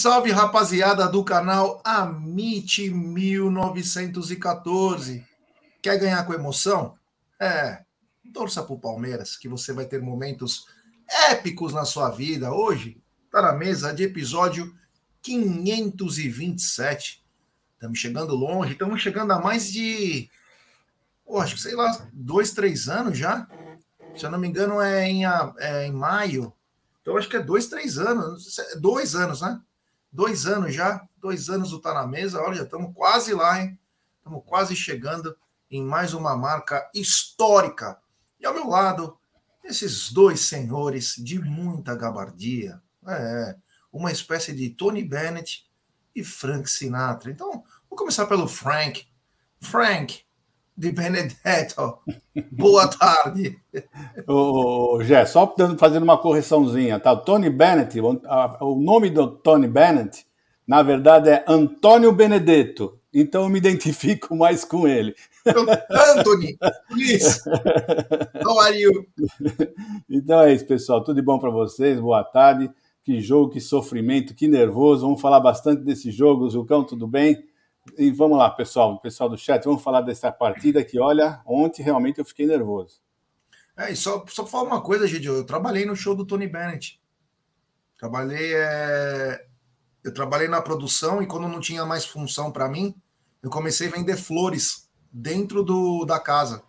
Salve, rapaziada do canal Amite 1914. Quer ganhar com emoção? É, torça pro Palmeiras, que você vai ter momentos épicos na sua vida. Hoje tá na mesa de episódio 527. Estamos chegando longe, estamos chegando a mais de, acho que sei lá, dois, três anos já. Se eu não me engano, é em, é em maio então, acho que é dois, três anos. Dois anos, né? Dois anos já. Dois anos do Tá na Mesa. Olha, já estamos quase lá, hein? Estamos quase chegando em mais uma marca histórica. E ao meu lado, esses dois senhores de muita gabardia. É, uma espécie de Tony Bennett e Frank Sinatra. Então, vou começar pelo Frank. Frank, de Benedetto. Boa tarde. Ô, Gé, só fazendo uma correçãozinha, tá? O Tony Bennett, o nome do Tony Bennett, na verdade é Antônio Benedetto. Então eu me identifico mais com ele. Anthony, please. How are you? Então é isso, pessoal. Tudo de bom para vocês? Boa tarde. Que jogo, que sofrimento, que nervoso. Vamos falar bastante desse jogo. Zucão, tudo bem? E vamos lá, pessoal, pessoal do chat, vamos falar dessa partida que, olha, ontem realmente eu fiquei nervoso. É, e só, só falar uma coisa, Gidio, eu trabalhei no show do Tony Bennett. Trabalhei, é... eu trabalhei na produção e quando não tinha mais função para mim, eu comecei a vender flores dentro do, da casa,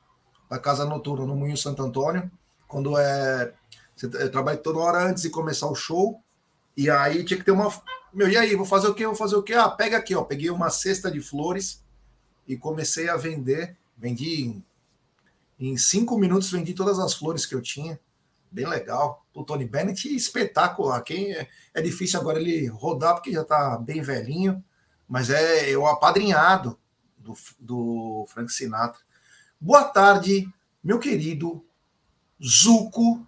da casa noturna, no Moinho Santo Antônio, quando é... Eu trabalhei toda hora antes de começar o show, e aí tinha que ter uma, meu, e aí, vou fazer o quê? Vou fazer o quê? Ah, pega aqui, ó. Peguei uma cesta de flores e comecei a vender. Vendi em, em cinco minutos, vendi todas as flores que eu tinha. Bem legal. O Tony Bennett, espetacular. Quem é, é difícil agora ele rodar, porque já tá bem velhinho, mas é eu apadrinhado do, do Frank Sinatra. Boa tarde, meu querido Zuco.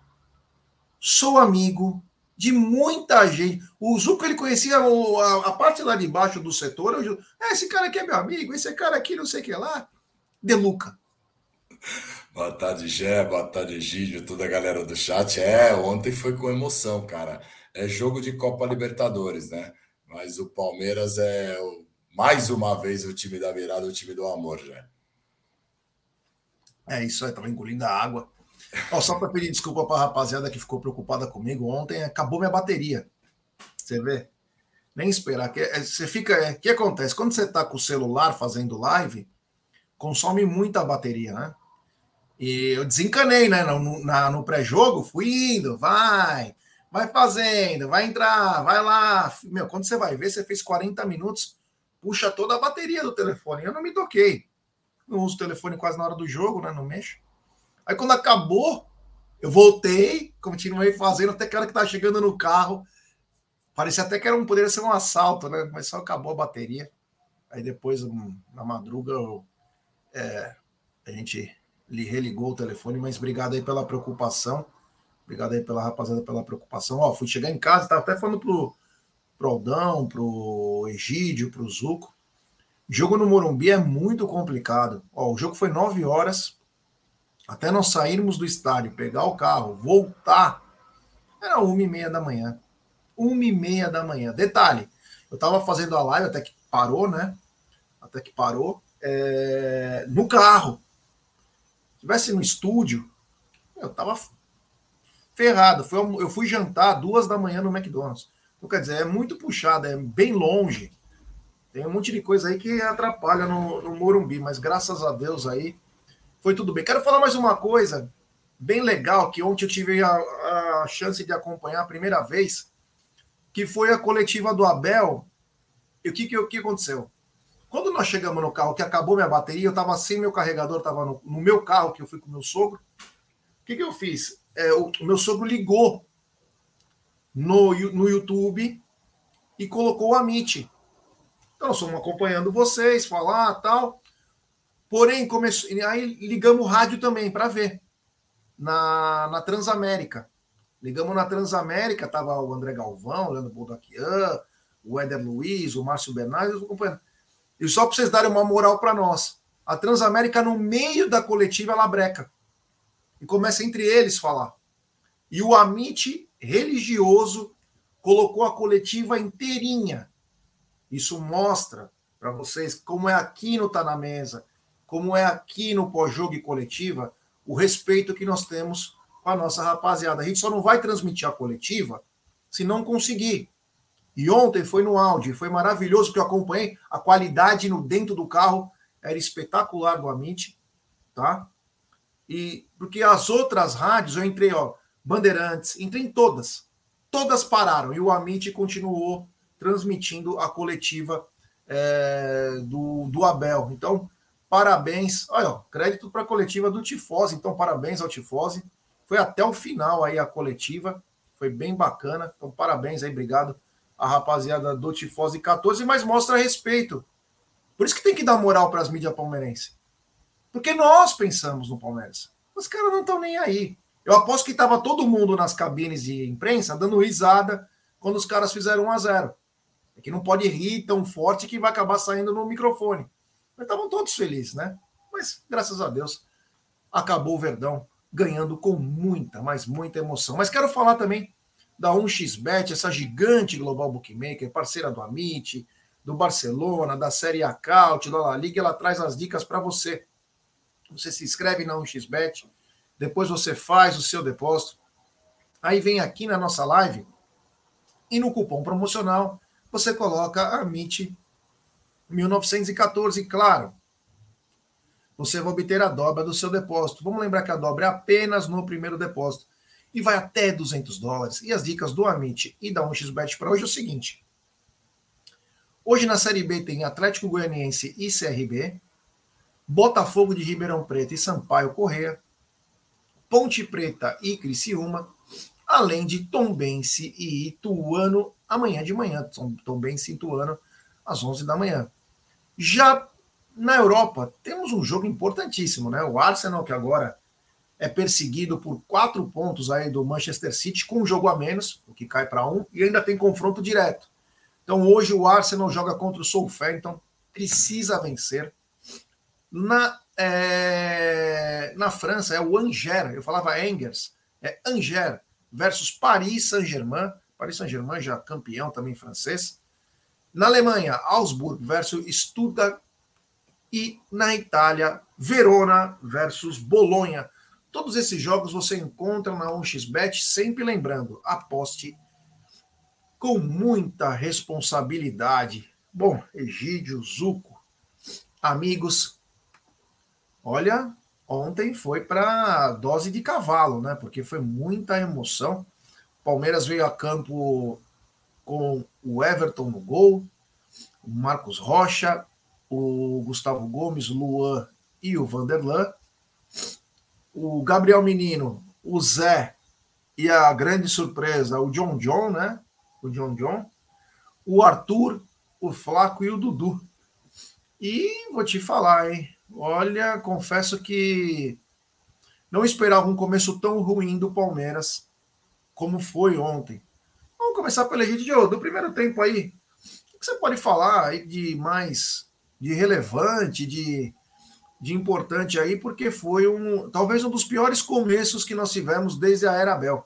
Sou amigo de muita gente. O Zuco ele conhecia o, a, a, parte lá de baixo do setor. Eu, é, esse cara aqui é meu amigo, esse cara aqui não sei o que lá. De Luca. Boa tarde, Gé. Boa tarde, Egídio, toda a galera do chat. É, ontem foi com emoção, cara. É jogo de Copa Libertadores, né? Mas o Palmeiras é mais uma vez o time da virada, o time do amor, já. É isso aí, tava engolindo a água. Oh, só para pedir desculpa para a rapaziada que ficou preocupada comigo ontem, acabou minha bateria. Você vê? Nem esperar. Que, é, você fica. O é, que acontece? Quando você está com o celular fazendo live, consome muita bateria, né? E eu desencanei, né? No, na, no pré-jogo, fui indo, vai, vai fazendo, vai entrar, vai lá. Meu, quando você vai ver, você fez 40 minutos, puxa toda a bateria do telefone. Eu não me toquei. Não uso o telefone quase na hora do jogo, né? Não mexo. Aí quando acabou, eu voltei, continuei fazendo, até que hora que tava chegando no carro, parecia até que era um, poderia ser um assalto, né? Mas só acabou a bateria. Aí depois, na madruga, eu, é, a gente lhe religou o telefone, mas obrigado aí pela preocupação. Obrigado aí pela rapaziada pela preocupação. Ó, fui chegar em casa, tava até falando pro, pro Aldão, pro Egídio, pro Zuco. Jogo no Morumbi é muito complicado. Ó, o jogo foi nove horas, até nós sairmos do estádio, pegar o carro, voltar, era uma e meia da manhã. Uma e meia da manhã. Detalhe, eu estava fazendo a live até que parou, né? Até que parou. É... no carro. Se tivesse no estúdio, eu tava ferrado. Eu fui jantar duas da manhã no McDonald's. Então, quer dizer, é muito puxado, é bem longe. Tem um monte de coisa aí que atrapalha no, no Morumbi, mas graças a Deus aí foi tudo bem. Quero falar mais uma coisa bem legal que ontem eu tive a, a chance de acompanhar a primeira vez, que foi a coletiva do Abel. E o que, que, o que aconteceu? Quando nós chegamos no carro, que acabou minha bateria, eu estava sem meu carregador, estava no, no, meu carro, que eu fui com meu sogro. O que, que eu fiz? É, o, o meu sogro ligou no, no YouTube e colocou o Amit. Então, nós fomos acompanhando vocês, falar tal. Porém, começou, aí ligamos o rádio também para ver na, na Transamérica. Ligamos na Transamérica, tava o André Galvão, o Leandro Boldaquian, o Éder Luiz, o Márcio Bernardes, acompanhando. E só para vocês darem uma moral para nós. A Transamérica, no meio da coletiva, ela breca. E começa entre eles falar. E o Amit religioso colocou a coletiva inteirinha. Isso mostra para vocês como é aqui no Tá na Mesa, como é aqui no pós-jogo e coletiva, o respeito que nós temos com a nossa rapaziada. A gente só não vai transmitir a coletiva se não conseguir. E ontem foi no áudio, foi maravilhoso que eu acompanhei. A qualidade no dentro do carro era espetacular do Amit, tá? E porque as outras rádios eu entrei, ó, Bandeirantes, entrei em todas. Todas pararam e o Amit continuou transmitindo a coletiva é, do, do Abel. Então, parabéns. Olha, ó, crédito para a coletiva do Tifose. Então, parabéns ao Tifose. Foi até o final aí a coletiva. Foi bem bacana. Então, parabéns aí, obrigado a rapaziada do Tifose 14, mas mostra respeito. Por isso que tem que dar moral para as mídias palmeirenses. Porque nós pensamos no Palmeiras. Os caras não estão nem aí. Eu aposto que estava todo mundo nas cabines de imprensa dando risada quando os caras fizeram 1 a 0 É que não pode rir tão forte que vai acabar saindo no microfone. Estavam todos felizes, né? Mas, graças a Deus, acabou o Verdão ganhando com muita, mas muita emoção. Mas quero falar também da 1xBet, essa gigante global bookmaker, parceira do Amit, do Barcelona, da Série A da La Liga, ela traz as dicas para você. Você se inscreve na 1xBet, depois você faz o seu depósito, aí vem aqui na nossa live e no cupom promocional você coloca Amit 1914, claro. Você vai obter a dobra do seu depósito. Vamos lembrar que a dobra é apenas no primeiro depósito e vai até 200 dólares. E as dicas do Amit e da 1xBet para hoje é o seguinte. Hoje na Série B tem Atlético Goianiense e CRB, Botafogo de Ribeirão Preto e Sampaio Correia, Ponte Preta e Criciúma, além de Tombense e Ituano amanhã de manhã. Tombense e Ituano às 11 da manhã. Já na Europa, temos um jogo importantíssimo, né? O Arsenal, que agora é perseguido por quatro pontos aí do Manchester City, com um jogo a menos, o que cai para um, e ainda tem confronto direto. Então hoje o Arsenal joga contra o Southampton, precisa vencer. Na, é, na França é o Angers, eu falava Angers, é Angers versus Paris Saint-Germain, Paris Saint-Germain já campeão também francês. Na Alemanha, Augsburg versus Stuttgart e na Itália, Verona versus Bolonha. Todos esses jogos você encontra na 1xBet, sempre lembrando, aposte com muita responsabilidade. Bom, Egídio, Zuco, amigos, olha, ontem foi para dose de cavalo, né? Porque foi muita emoção. Palmeiras veio a campo com o Everton no gol, o Marcos Rocha, o Gustavo Gomes, Luan e o Vanderlan o Gabriel Menino, o Zé e a grande surpresa, o John John, né? O John John, o Arthur, o Flaco e o Dudu. E vou te falar, hein? Olha, confesso que não esperava um começo tão ruim do Palmeiras como foi ontem. Vamos começar pelo Egídio do primeiro tempo aí. O que você pode falar de mais de relevante, de de importante aí, porque foi um talvez um dos piores começos que nós tivemos desde a era Abel.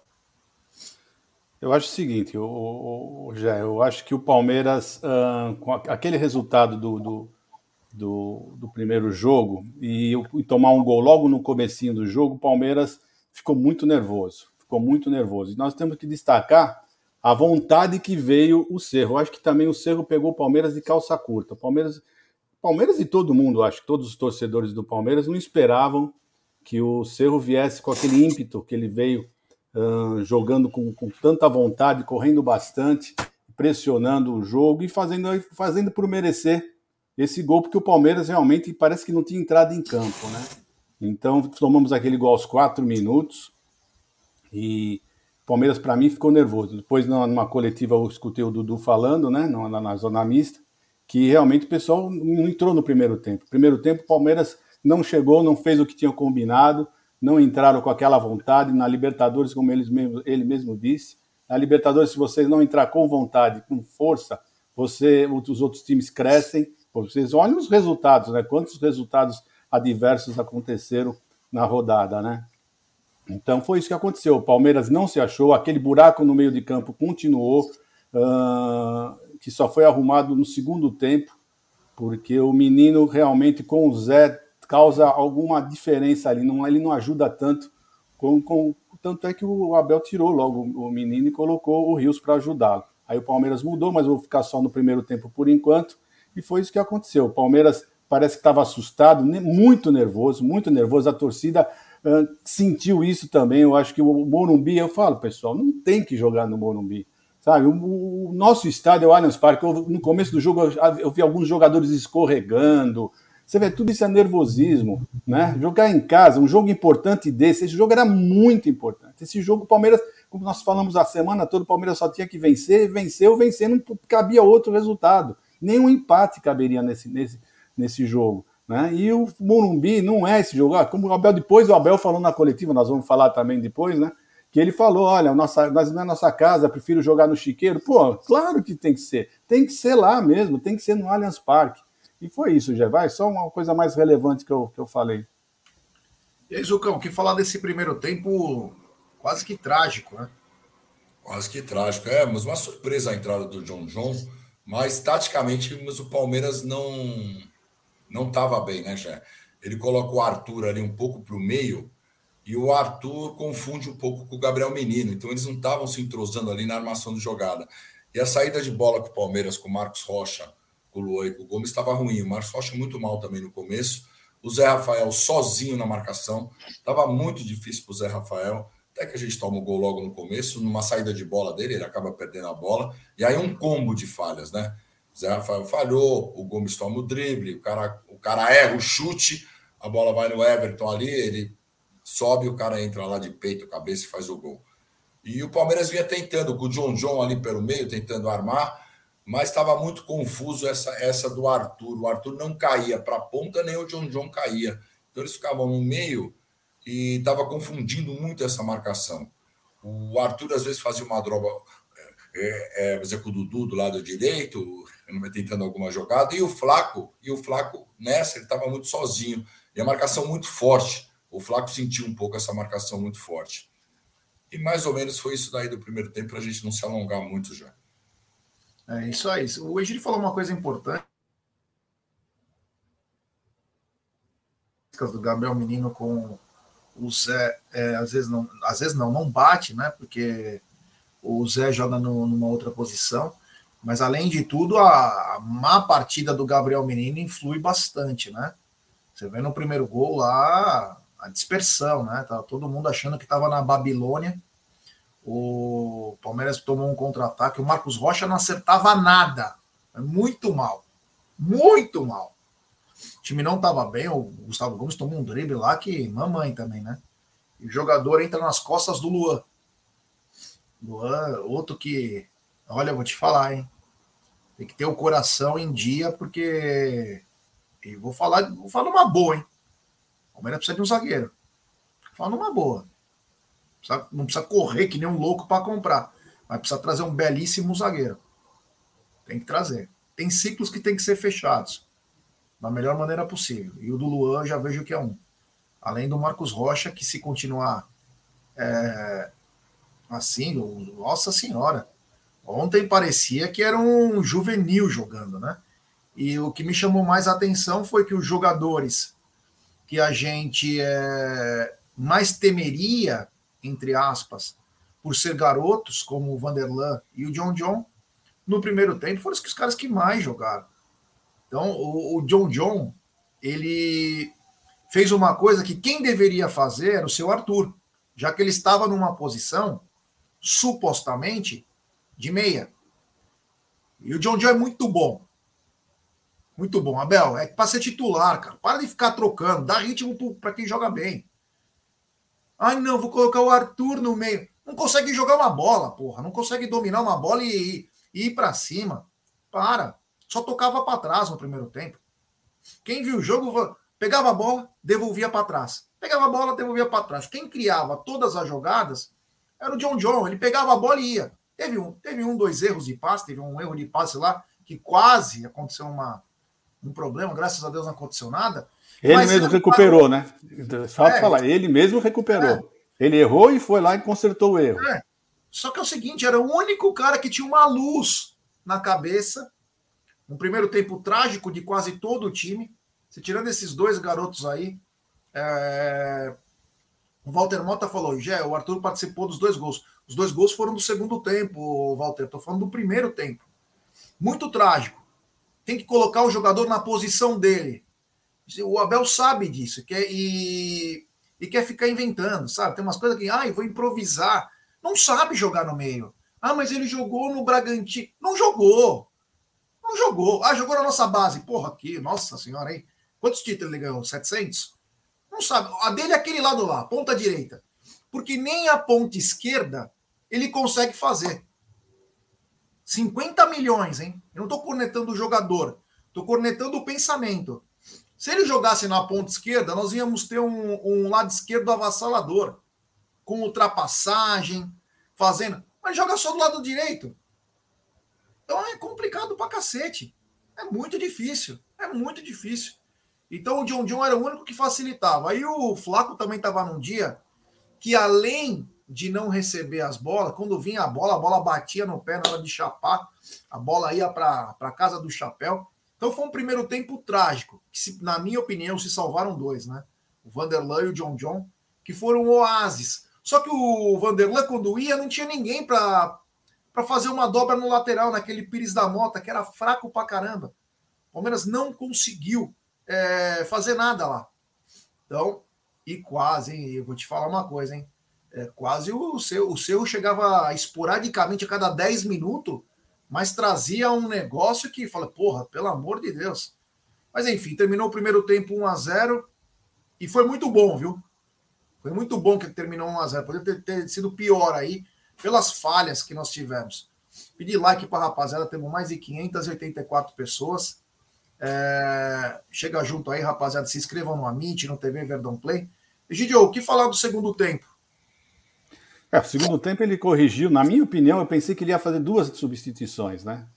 Eu acho o seguinte, o, já, eu acho que o Palmeiras, uh, com aquele resultado do, do, do, do primeiro jogo e, e, tomar um gol logo no comecinho do jogo, o Palmeiras ficou muito nervoso, ficou muito nervoso. E nós temos que destacar a vontade que veio o Cerro. Acho que também o Cerro pegou o Palmeiras de calça curta. O Palmeiras Palmeiras e todo mundo, acho que todos os torcedores do Palmeiras não esperavam que o Cerro viesse com aquele ímpeto que ele veio uh, jogando com, com, tanta vontade, correndo bastante, pressionando o jogo e fazendo, fazendo por merecer esse gol, porque o Palmeiras realmente parece que não tinha entrado em campo, né? Então tomamos aquele gol aos quatro minutos e Palmeiras, para mim, ficou nervoso. Depois, numa coletiva, eu escutei o Dudu falando, né, na, na zona mista, que realmente o pessoal não entrou no primeiro tempo. Primeiro tempo, o Palmeiras não chegou, não fez o que tinha combinado, não entraram com aquela vontade. Na Libertadores, como mesmo, ele mesmo disse, na Libertadores, se vocês não entrar com vontade, com força, você, os outros times crescem. Vocês olhem os resultados, né? Quantos resultados adversos aconteceram na rodada, né? Então foi isso que aconteceu. O Palmeiras não se achou, aquele buraco no meio de campo continuou. uh, que só foi arrumado no segundo tempo, porque o menino realmente com o Zé causa alguma diferença ali, não, ele não ajuda tanto. Com, com, tanto é que o Abel tirou logo o menino e colocou o Rios para ajudá-lo. Aí o Palmeiras mudou, mas vou ficar só no primeiro tempo por enquanto. E foi isso que aconteceu. O Palmeiras parece que estava assustado, muito nervoso, muito nervoso. A torcida sentiu isso também. Eu acho que o Morumbi, eu falo, pessoal, não tem que jogar no Morumbi. Sabe, o, nosso estádio o Allianz Parque. Eu, no começo do jogo eu, eu vi alguns jogadores escorregando, você vê, tudo isso é nervosismo, né? Jogar em casa, um jogo importante desse, esse jogo era muito importante. Esse jogo, o Palmeiras, como nós falamos a semana toda, o Palmeiras só tinha que vencer, venceu, vencer, não cabia outro resultado. Nenhum empate caberia nesse, nesse, nesse jogo. Né? E o Morumbi não é esse jogo. Ah, como o Abel, depois o Abel falou na coletiva, nós vamos falar também depois, né? Que ele falou: olha, nossa, nós não é nossa casa, prefiro jogar no Chiqueiro. Pô, claro que tem que ser. Tem que ser lá mesmo, tem que ser no Allianz Parque. E foi isso, já vai. Só uma coisa mais relevante que eu, que eu falei. E aí, Zucão, que falar desse primeiro tempo quase que trágico, né? Quase que trágico. É, mas uma surpresa a entrada do John John, mas taticamente mas o Palmeiras não não estava bem, né, Jé? Ele coloca o Arthur ali um pouco para o meio e o Arthur confunde um pouco com o Gabriel Menino. Então eles não estavam se entrosando ali na armação de jogada. E a saída de bola com o Palmeiras, com o Marcos Rocha o Luan e com o Gomes estava ruim. O Marcos Rocha muito mal também no começo. O Zé Rafael sozinho na marcação. Estava muito difícil para o Zé Rafael. Até que a gente toma o gol logo no começo, numa saída de bola dele, ele acaba perdendo a bola. E aí um combo de falhas, né? Zé Rafael falhou, o Gomes toma o drible, o cara, o cara erra o chute, a bola vai no Everton ali, ele sobe, o cara entra lá de peito, cabeça e faz o gol. E o Palmeiras vinha tentando, com o John John ali pelo meio, tentando armar mas estava muito confuso essa, essa do Arthur. O Arthur não caía para a ponta, nem o John John caía. Então eles ficavam no meio e estava confundindo muito essa marcação. O Arthur às vezes fazia uma droga, é, é, é, com o Dudu do lado direito, tentando alguma jogada, e o Flaco, e o Flaco nessa ele estava muito sozinho. E a marcação muito forte. O Flaco sentiu um pouco essa marcação muito forte. E mais ou menos foi isso daí do primeiro tempo, para a gente não se alongar muito já. É isso aí. O Egílio falou uma coisa importante. do Gabriel Menino com o Zé, é, às vezes não, às vezes não, não bate, né? Porque o Zé joga no, numa outra posição. Mas além de tudo, a, má partida do Gabriel Menino influi bastante, né? Você vê no primeiro gol lá a dispersão, né? Tá todo mundo achando que estava na Babilônia o Palmeiras tomou um contra-ataque. O Marcos Rocha não acertava nada. Muito mal. Muito mal. O time não estava bem. O Gustavo Gomes tomou um drible lá que mamãe também, né? E o jogador entra nas costas do Luan. Luan, outro que. Olha, vou te falar, hein? Tem que ter o coração em dia, porque. E vou falar, vou falar uma boa, hein? O Palmeiras precisa de um zagueiro. Vou falar numa boa não precisa correr que nem um louco para comprar, mas precisa trazer um belíssimo zagueiro. Tem que trazer. Tem ciclos que tem que ser fechados da melhor maneira possível. E o do Luan já vejo que é um. Além do Marcos Rocha, que se continuar é, assim, nossa senhora. Ontem parecia que era um juvenil jogando, né? E o que me chamou mais a atenção foi que os jogadores que a gente é, mais temeria entre aspas, por ser garotos, como o Vanderlan e o John John, no primeiro tempo foram os caras que mais jogaram. Então, o, o John John, ele fez uma coisa que quem deveria fazer era o seu Arthur, já que ele estava numa posição, supostamente, de meia. E o John John é muito bom. Muito bom. Abel, é para ser titular, cara. Para de ficar trocando. Dá ritmo para quem joga bem. Ai, não, vou colocar o Arthur no meio. Não consegue jogar uma bola, porra. Não consegue dominar uma bola e, e ir para cima. Para. Só tocava para trás no primeiro tempo. Quem viu o jogo pegava a bola, devolvia para trás. Pegava a bola, devolvia para trás. Quem criava todas as jogadas era o John John. Ele pegava a bola e ia. Teve um, teve um, dois erros de passe, teve um erro de passe lá que quase aconteceu uma, um problema. Graças a Deus não aconteceu nada. Ele mesmo recuperou, né? Só é, falar, ele mesmo recuperou. É. Ele errou e foi lá e consertou o erro. É. Só que é o seguinte, era o único cara que tinha uma luz na cabeça. Um primeiro tempo trágico de quase todo o time. Se tirando esses dois garotos aí, é... o Walter Mota falou: Gé, o Arthur participou dos dois gols. Os dois gols foram do segundo tempo, Walter. Estou falando do primeiro tempo. Muito trágico. Tem que colocar o jogador na posição dele. O Abel sabe disso quer, e, e quer ficar inventando, sabe? Tem umas coisas que, ah, eu vou improvisar. Não sabe jogar no meio. Ah, mas ele jogou no Bragantino. Não jogou. Não jogou. Ah, jogou na nossa base. Porra, aqui, nossa senhora, hein? Quantos títulos ele ganhou? 700? Não sabe. A dele é aquele lado lá, ponta direita. Porque nem a ponta esquerda ele consegue fazer. 50 milhões, hein? Eu não estou cornetando o jogador, estou cornetando o pensamento. Se ele jogasse na ponta esquerda, nós íamos ter um, um lado esquerdo avassalador, com ultrapassagem, fazendo. Mas joga só do lado direito. Então é complicado pra cacete. É muito difícil. É muito difícil. Então o John John era o único que facilitava. Aí o Flaco também estava num dia que, além de não receber as bolas, quando vinha a bola, a bola batia no pé na hora de chapar, a bola ia para a casa do chapéu. Então foi um primeiro tempo trágico, que se, na minha opinião se salvaram dois, né? O Vanderlei e o John John, que foram oásis. Só que o Vanderlei, quando ia, não tinha ninguém para fazer uma dobra no lateral, naquele Pires da Mota, que era fraco pra caramba. O Palmeiras não conseguiu é, fazer nada lá. Então, e quase, hein? Eu vou te falar uma coisa, hein? É, quase o seu, o seu chegava esporadicamente a cada 10 minutos, mas trazia um negócio que fala, porra, pelo amor de Deus. Mas enfim, terminou o primeiro tempo 1 a 0 e foi muito bom, viu? Foi muito bom que terminou 1 a 0 Poderia ter, ter sido pior aí, pelas falhas que nós tivemos. Pedir like para a rapaziada, temos mais de 584 pessoas. É, chega junto aí, rapaziada. Se inscrevam no Amit, no TV Verdão Play. Egidio, o que falar do segundo tempo? É, o segundo tempo ele corrigiu. Na minha opinião, eu pensei que ele ia fazer duas substituições, né?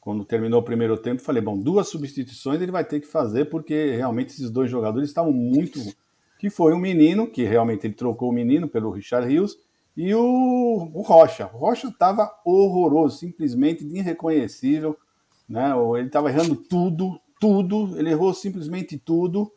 Quando terminou o primeiro tempo, falei, bom, duas substituições ele vai ter que fazer, porque realmente esses dois jogadores estavam muito. Que foi um menino, que realmente ele trocou o menino pelo Richard Rios, e o, o Rocha. O Rocha estava horroroso, simplesmente irreconhecível. Né? Ele estava errando tudo, tudo, ele errou simplesmente tudo,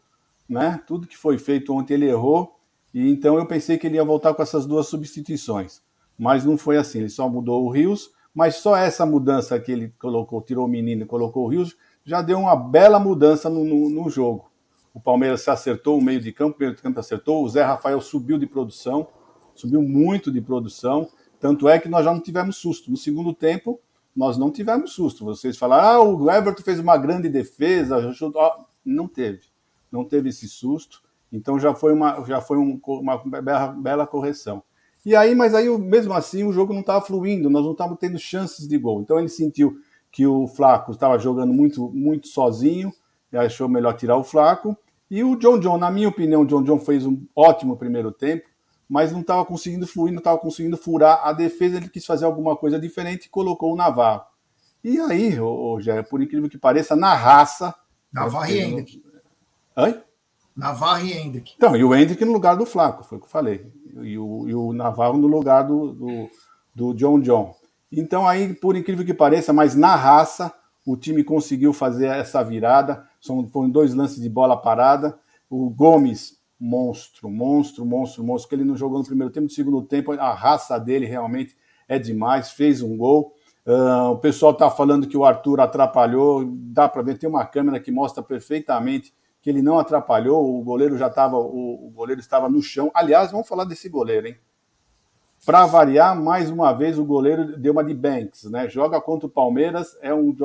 né? Tudo que foi feito ontem ele errou. E então eu pensei que ele ia voltar com essas duas substituições. Mas não foi assim, ele só mudou o Rios, mas só essa mudança que ele colocou, tirou o menino e colocou o Rios, já deu uma bela mudança no, no, no jogo. O Palmeiras se acertou o meio de campo, o meio de campo acertou, o Zé Rafael subiu de produção, subiu muito de produção, tanto é que nós já não tivemos susto. No segundo tempo, nós não tivemos susto. Vocês falaram, ah, o Everton fez uma grande defesa, não teve, não teve esse susto. Então já foi uma, já foi um, uma bela, bela, correção. E aí, mas aí mesmo assim o jogo não estava fluindo, nós não estávamos tendo chances de gol. Então ele sentiu que o Flaco estava jogando muito, muito sozinho, e achou melhor tirar o Flaco. E o John John, na minha opinião, o John John fez um ótimo primeiro tempo, mas não estava conseguindo fluir, não estava conseguindo furar a defesa. Ele quis fazer alguma coisa diferente e colocou o Navarro. E aí, ô, ô, por incrível que pareça, na raça. Navarro Hendrick. Oi? Navarro e Hendrick. Então, e o Hendrick no lugar do Flaco, foi o que eu falei. E o, e o Navarro no lugar do, do, do John John. Então, aí, por incrível que pareça, mas na raça, o time conseguiu fazer essa virada. São, foram dois lances de bola parada. O Gomes, monstro, monstro, monstro, monstro, que ele não jogou no primeiro tempo, no segundo tempo, a raça dele realmente é demais, fez um gol. Uh, o pessoal está falando que o Arthur atrapalhou, dá para ver, tem uma câmera que mostra perfeitamente que ele não atrapalhou, o goleiro já estava, o, o, goleiro estava no chão. Aliás, vamos falar desse goleiro, hein? Para variar, mais uma vez o goleiro deu uma de Banks, né? Joga contra o Palmeiras, é um,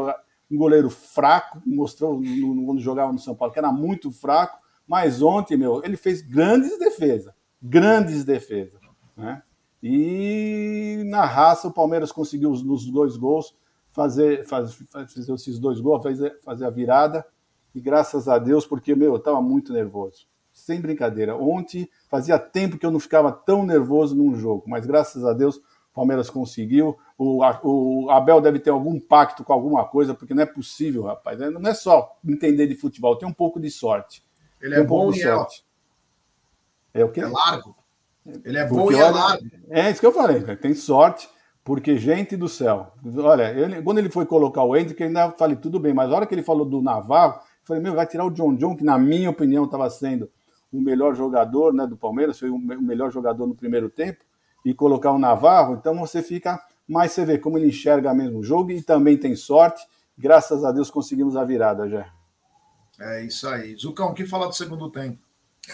um goleiro fraco, mostrou no, quando jogava no São Paulo que era muito fraco, mas ontem, meu, ele fez grandes defesas, grandes defesas, né? E na raça o Palmeiras conseguiu nos dois gols fazer, fazer, fazer esses dois gols, fazer, fazer a virada e graças a Deus, porque, meu, eu estava muito nervoso. Sem brincadeira. Ontem fazia tempo que eu não ficava tão nervoso num jogo, mas graças a Deus o Palmeiras conseguiu. O, o Abel deve ter algum pacto com alguma coisa, porque não é possível, rapaz. Não é só entender de futebol, tem um pouco de sorte. Ele é um bom e sorte. É o quê? É largo. Ele é bom porque, e é largo. É isso que eu falei, tem sorte. Porque, gente do céu, olha, ele, quando ele foi colocar o Hendrick, eu ainda falei, tudo bem, mas a hora que ele falou do Navarro, falei, meu, vai tirar o John John, que na minha opinião estava sendo o melhor jogador né, do Palmeiras, foi o melhor jogador no primeiro tempo, e colocar o Navarro, então você fica mais, você vê como ele enxerga mesmo o jogo e também tem sorte. Graças a Deus conseguimos a virada já. É isso aí. Zucão, o que falar do segundo tempo?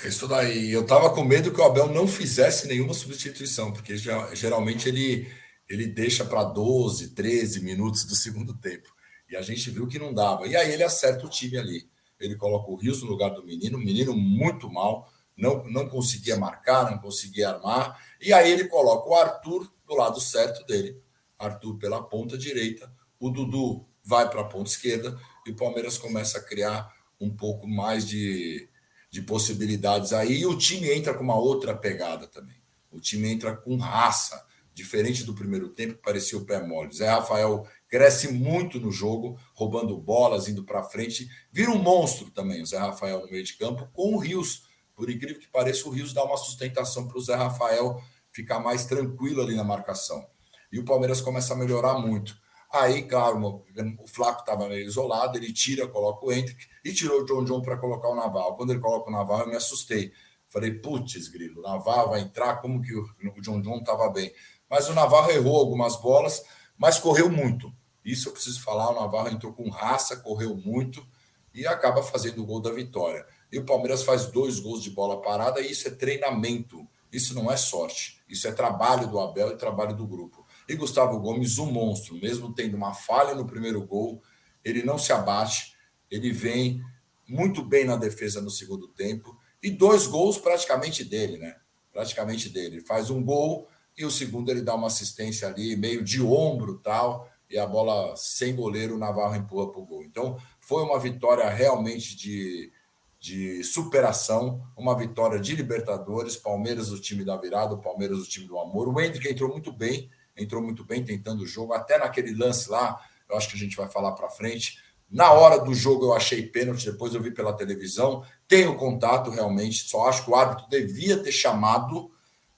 É isso daí. Eu tava com medo que o Abel não fizesse nenhuma substituição, porque geralmente ele ele deixa para 12, 13 minutos do segundo tempo. E a gente viu que não dava. E aí ele acerta o time ali. Ele coloca o Rios no lugar do menino, menino muito mal, não, não conseguia marcar, não conseguia armar. E aí ele coloca o Arthur do lado certo dele. Arthur pela ponta direita, o Dudu vai para a ponta esquerda e o Palmeiras começa a criar um pouco mais de, de possibilidades aí. E o time entra com uma outra pegada também. O time entra com raça diferente do primeiro tempo, que parecia o pé mole. Zé Rafael cresce muito no jogo, roubando bolas, indo para frente. Vira um monstro também, o Zé Rafael no meio de campo, com o Rios. Por incrível que pareça, o Rios dá uma sustentação para o Zé Rafael ficar mais tranquilo ali na marcação. E o Palmeiras começa a melhorar muito. Aí, claro, o Flaco estava meio isolado, ele tira, coloca o Hendrick e tirou o John John para colocar o Naval. Quando ele coloca o Naval, eu me assustei. Falei, putz, grilo, o Naval vai entrar, como que o John John estava bem mas o Navarro errou algumas bolas, mas correu muito. Isso eu preciso falar, o Navarro entrou com raça, correu muito e acaba fazendo o gol da vitória. E o Palmeiras faz dois gols de bola parada e isso é treinamento. Isso não é sorte. Isso é trabalho do Abel e trabalho do grupo. E Gustavo Gomes, um monstro, mesmo tendo uma falha no primeiro gol, ele não se abate, ele vem muito bem na defesa no segundo tempo e dois gols praticamente dele, né? Praticamente dele. Ele faz um gol e o segundo ele dá uma assistência ali, meio de ombro tal, e a bola sem goleiro, o Navarro empurra para o gol. Então, foi uma vitória realmente de, de superação, uma vitória de Libertadores, Palmeiras o time da virada, o Palmeiras o time do amor. O Hendrick entrou muito bem, entrou muito bem tentando o jogo, até naquele lance lá, eu acho que a gente vai falar para frente. Na hora do jogo eu achei pênalti, depois eu vi pela televisão, tenho contato realmente, só acho que o árbitro devia ter chamado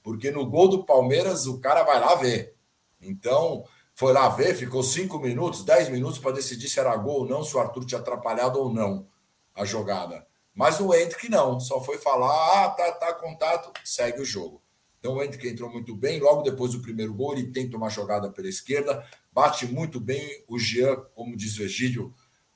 porque no gol do Palmeiras o cara vai lá ver. Então, foi lá ver, ficou cinco minutos, dez minutos para decidir se era gol ou não, se o Arthur tinha atrapalhado ou não a jogada. Mas o Hendrick não, só foi falar, ah, tá, tá, contato, segue o jogo. Então o Hendrick entrou muito bem, logo depois do primeiro gol, ele tenta uma jogada pela esquerda, bate muito bem, o Jean, como diz o Egídio,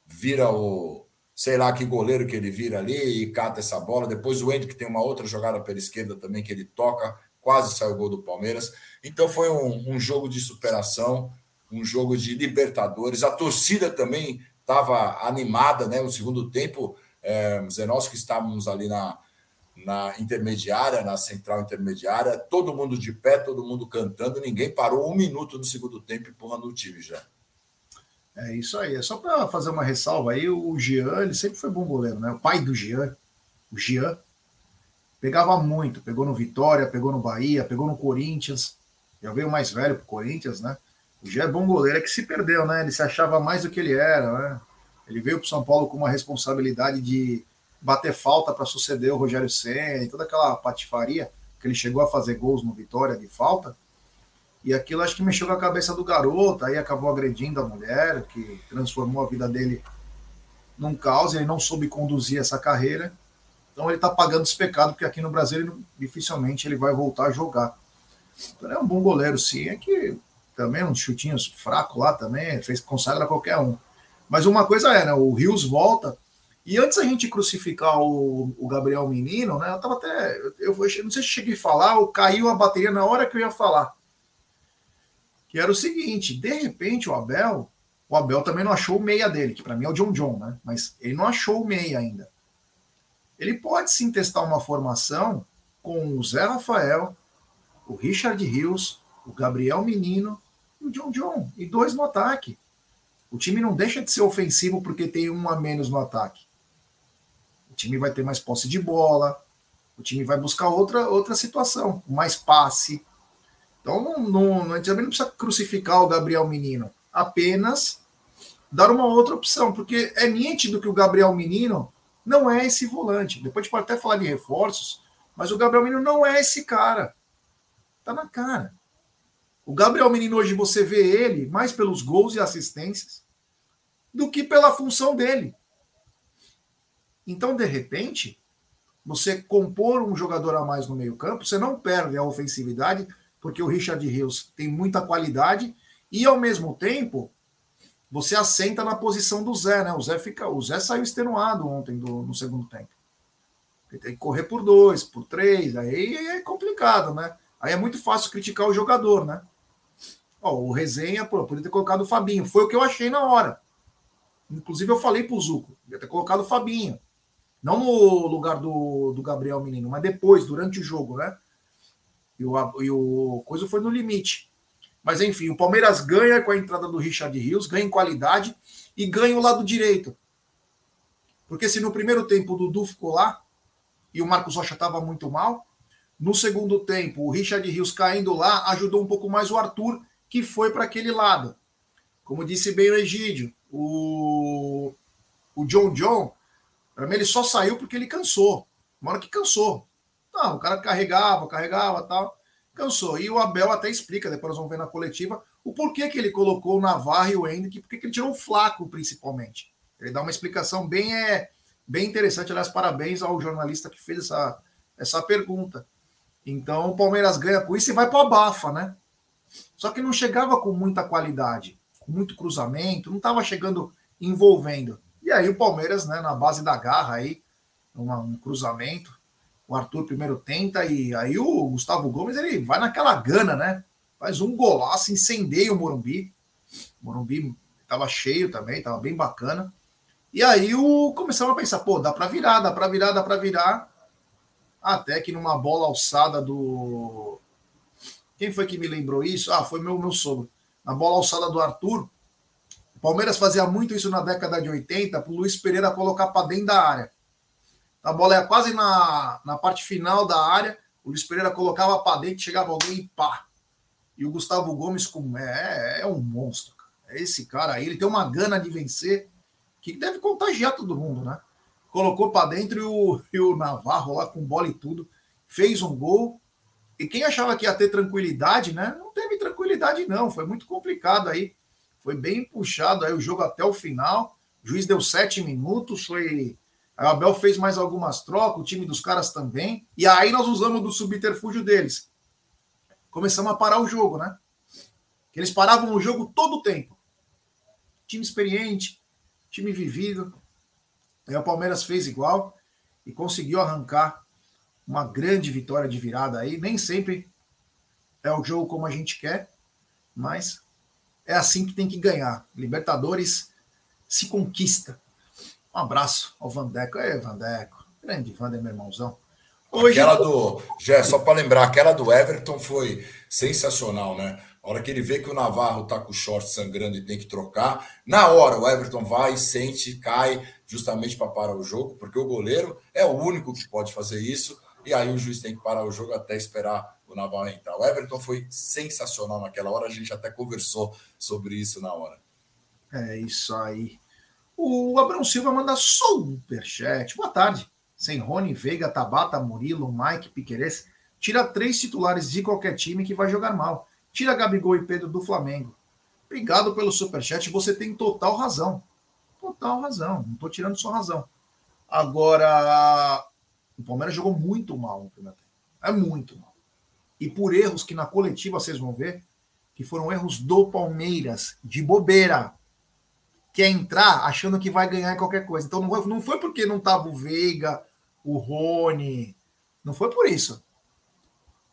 vira o, sei lá que goleiro que ele vira ali e cata essa bola. Depois o Hendrick tem uma outra jogada pela esquerda também que ele toca, quase saiu o gol do Palmeiras. Então foi um, um jogo de superação, um jogo de Libertadores. A torcida também estava animada, né? No segundo tempo, é, nós que estávamos ali na, na intermediária, na central intermediária, todo mundo de pé, todo mundo cantando, ninguém parou um minuto no segundo tempo empurrando o time já. É isso aí. É só para fazer uma ressalva aí, o Jean, ele sempre foi bom goleiro, né? O pai do Jean, o Jean, Pegava muito, pegou no Vitória, pegou no Bahia, pegou no Corinthians. Já veio mais velho pro Corinthians, né? O Gé é bom goleiro, é que se perdeu, né? Ele se achava mais do que ele era, né? Ele veio pro São Paulo com uma responsabilidade de bater falta para suceder o Rogério Senna e toda aquela patifaria que ele chegou a fazer gols no Vitória de falta. E aquilo acho que mexeu com a cabeça do garoto, aí acabou agredindo a mulher, que transformou a vida dele num caos, ele não soube conduzir essa carreira então ele está pagando esse pecado, porque aqui no Brasil ele, dificilmente ele vai voltar a jogar. Então ele é um bom goleiro, sim. É que também uns chutinhos fracos lá também, fez, consagra qualquer um. Mas uma coisa é, né? O Rios volta. E antes a gente crucificar o, o Gabriel Menino, né? Eu tava até. Eu, eu não sei se cheguei a falar, ou caiu a bateria na hora que eu ia falar. Que era o seguinte: de repente o Abel, o Abel também não achou o meia dele, que para mim é o John John, né? Mas ele não achou o meia ainda ele pode sim testar uma formação com o Zé Rafael, o Richard Rios, o Gabriel Menino e o John John, e dois no ataque. O time não deixa de ser ofensivo porque tem um a menos no ataque. O time vai ter mais posse de bola, o time vai buscar outra, outra situação, mais passe. Então não, não, a gente também não precisa crucificar o Gabriel Menino, apenas dar uma outra opção, porque é nítido que o Gabriel Menino não é esse volante. Depois a gente pode até falar de reforços, mas o Gabriel Menino não é esse cara. Tá na cara. O Gabriel Menino hoje você vê ele mais pelos gols e assistências do que pela função dele. Então, de repente, você compor um jogador a mais no meio-campo, você não perde a ofensividade, porque o Richard Rios tem muita qualidade, e ao mesmo tempo você assenta na posição do Zé, né? O Zé fica, o Zé saiu extenuado ontem do, no segundo tempo. Ele tem que correr por dois, por três, aí é complicado, né? Aí é muito fácil criticar o jogador, né? Ó, o Resenha, pô, podia ter colocado o Fabinho. Foi o que eu achei na hora. Inclusive, eu falei pro Zuco, ia ter colocado o Fabinho. Não no lugar do, do Gabriel Menino, mas depois, durante o jogo, né? E o, e o coisa foi no limite. Mas enfim, o Palmeiras ganha com a entrada do Richard Rios, ganha em qualidade e ganha o lado direito. Porque se no primeiro tempo o Dudu ficou lá e o Marcos Rocha estava muito mal, no segundo tempo o Richard Rios caindo lá ajudou um pouco mais o Arthur, que foi para aquele lado. Como disse bem o Egídio, o, o John John, para mim ele só saiu porque ele cansou. Uma hora que cansou. Não, o cara carregava, carregava tal. Cansou. E o Abel até explica, depois nós vamos ver na coletiva, o porquê que ele colocou o Navarro e o Hendrick, porque que ele tirou o Flaco, principalmente. Ele dá uma explicação bem, é, bem interessante. Aliás, parabéns ao jornalista que fez essa, essa pergunta. Então o Palmeiras ganha com isso e vai para a Bafa, né? Só que não chegava com muita qualidade, com muito cruzamento, não estava chegando envolvendo. E aí o Palmeiras, né, na base da garra aí, uma, um cruzamento, o Arthur primeiro tenta e aí o Gustavo Gomes ele vai naquela gana, né? Faz um golaço, incendeia o Morumbi. O Morumbi estava cheio também, estava bem bacana. E aí o começamos a pensar, pô, dá para virar, dá para virar, dá para virar. Até que numa bola alçada do quem foi que me lembrou isso? Ah, foi meu, meu sogro. Na bola alçada do Arthur. O Palmeiras fazia muito isso na década de 80, para o Luiz Pereira colocar para dentro da área. A bola ia quase na, na parte final da área. O Luiz Pereira colocava para dentro, chegava alguém e pá. E o Gustavo Gomes com, é, é um monstro. É esse cara aí, ele tem uma gana de vencer que deve contagiar todo mundo, né? Colocou para dentro e o, e o Navarro lá com bola e tudo. Fez um gol e quem achava que ia ter tranquilidade, né? Não teve tranquilidade, não. Foi muito complicado aí. Foi bem puxado aí o jogo até o final. O juiz deu sete minutos. Foi. A Abel fez mais algumas trocas, o time dos caras também. E aí nós usamos do subterfúgio deles. Começamos a parar o jogo, né? Eles paravam o jogo todo o tempo. Time experiente, time vivido. Aí o Palmeiras fez igual e conseguiu arrancar uma grande vitória de virada aí. Nem sempre é o jogo como a gente quer, mas é assim que tem que ganhar. Libertadores se conquista. Um abraço ao Vandeco. É, Vandeco. Grande Vander, meu irmãozão. Hoje... Aquela do. Já, só para lembrar, aquela do Everton foi sensacional, né? A hora que ele vê que o Navarro tá com o short sangrando e tem que trocar, na hora o Everton vai, sente, cai, justamente para parar o jogo, porque o goleiro é o único que pode fazer isso e aí o juiz tem que parar o jogo até esperar o Naval entrar. O Everton foi sensacional naquela hora, a gente até conversou sobre isso na hora. É isso aí. O Abrão Silva manda superchat. Boa tarde. Sem Rony, Veiga, Tabata, Murilo, Mike, Piqueires, tira três titulares de qualquer time que vai jogar mal. Tira Gabigol e Pedro do Flamengo. Obrigado pelo superchat. Você tem total razão. Total razão. Não estou tirando sua razão. Agora, o Palmeiras jogou muito mal no primeiro tempo. É muito mal. E por erros que na coletiva vocês vão ver, que foram erros do Palmeiras, de bobeira. Quer entrar achando que vai ganhar qualquer coisa. Então não foi, não foi porque não estava o Veiga, o Rony. Não foi por isso.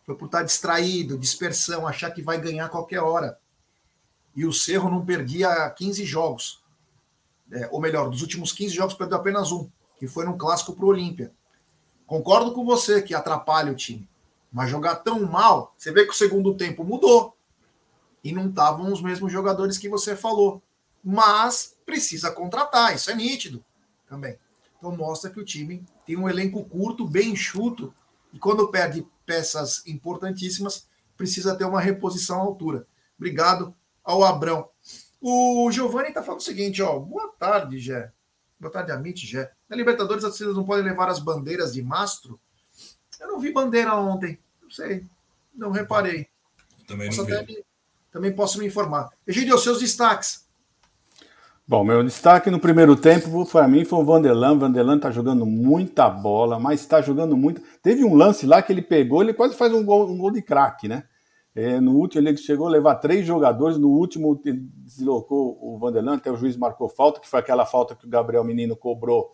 Foi por estar distraído, dispersão, achar que vai ganhar qualquer hora. E o Cerro não perdia 15 jogos. É, ou melhor, dos últimos 15 jogos perdeu apenas um, que foi no clássico para o Olímpia. Concordo com você que atrapalha o time. Mas jogar tão mal, você vê que o segundo tempo mudou. E não estavam os mesmos jogadores que você falou. Mas precisa contratar, isso é nítido também. Então mostra que o time tem um elenco curto, bem enxuto, e quando perde peças importantíssimas, precisa ter uma reposição à altura. Obrigado ao Abrão. O Giovanni está falando o seguinte, ó. Boa tarde, Gé. Boa tarde, Amit, Gé. Na Libertadores, as torcidas não podem levar as bandeiras de mastro? Eu não vi bandeira ontem. Não sei. Não reparei. Também posso não vi. Me, também posso me informar. Egidio, seus destaques. Bom, meu destaque no primeiro tempo, para mim, foi o Vanderlan. Vanderlan tá jogando muita bola, mas está jogando muito. Teve um lance lá que ele pegou, ele quase faz um gol, um gol de craque, né? É, no último, ele chegou a levar três jogadores. No último, ele deslocou o Vanderlan, até o juiz marcou falta, que foi aquela falta que o Gabriel Menino cobrou,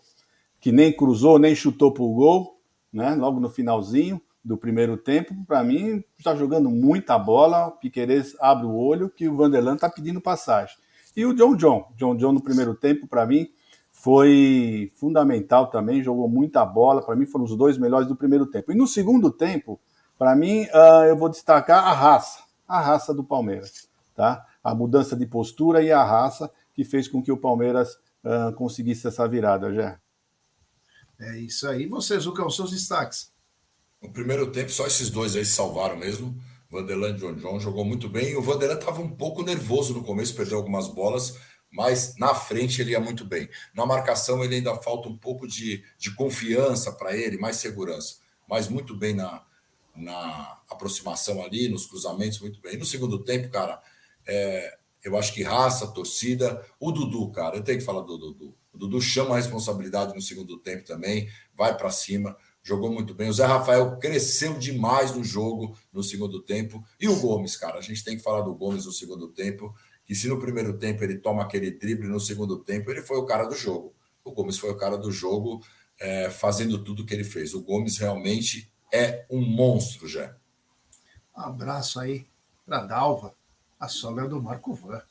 que nem cruzou, nem chutou para o gol, né? Logo no finalzinho do primeiro tempo. Para mim, está jogando muita bola. O Piqueires abre o olho que o Vanderlan está pedindo passagem. E o John John. John John no primeiro tempo, para mim, foi fundamental também, jogou muita bola. Para mim, foram os dois melhores do primeiro tempo. E no segundo tempo, para mim, uh, eu vou destacar a raça, a raça do Palmeiras. Tá? A mudança de postura e a raça que fez com que o Palmeiras uh, conseguisse essa virada, já. É isso aí. Vocês, o que são os seus destaques? No primeiro tempo, só esses dois aí salvaram mesmo. Vanderlan e John John jogou muito bem. O Vanderlan estava um pouco nervoso no começo, perdeu algumas bolas, mas na frente ele ia muito bem. Na marcação ele ainda falta um pouco de, de confiança para ele, mais segurança. Mas muito bem na, na aproximação ali, nos cruzamentos, muito bem. No segundo tempo, cara, é, eu acho que raça, torcida, o Dudu, cara, eu tenho que falar do Dudu. O Dudu chama a responsabilidade no segundo tempo também, vai para cima jogou muito bem. O Zé Rafael cresceu demais no jogo no segundo tempo. E o Gomes, cara, a gente tem que falar do Gomes no segundo tempo, que se no primeiro tempo ele toma aquele drible, no segundo tempo ele foi o cara do jogo. O Gomes foi o cara do jogo, é, fazendo tudo que ele fez. O Gomes realmente é um monstro, já. Um abraço aí para Dalva, a sogra do Marco Van.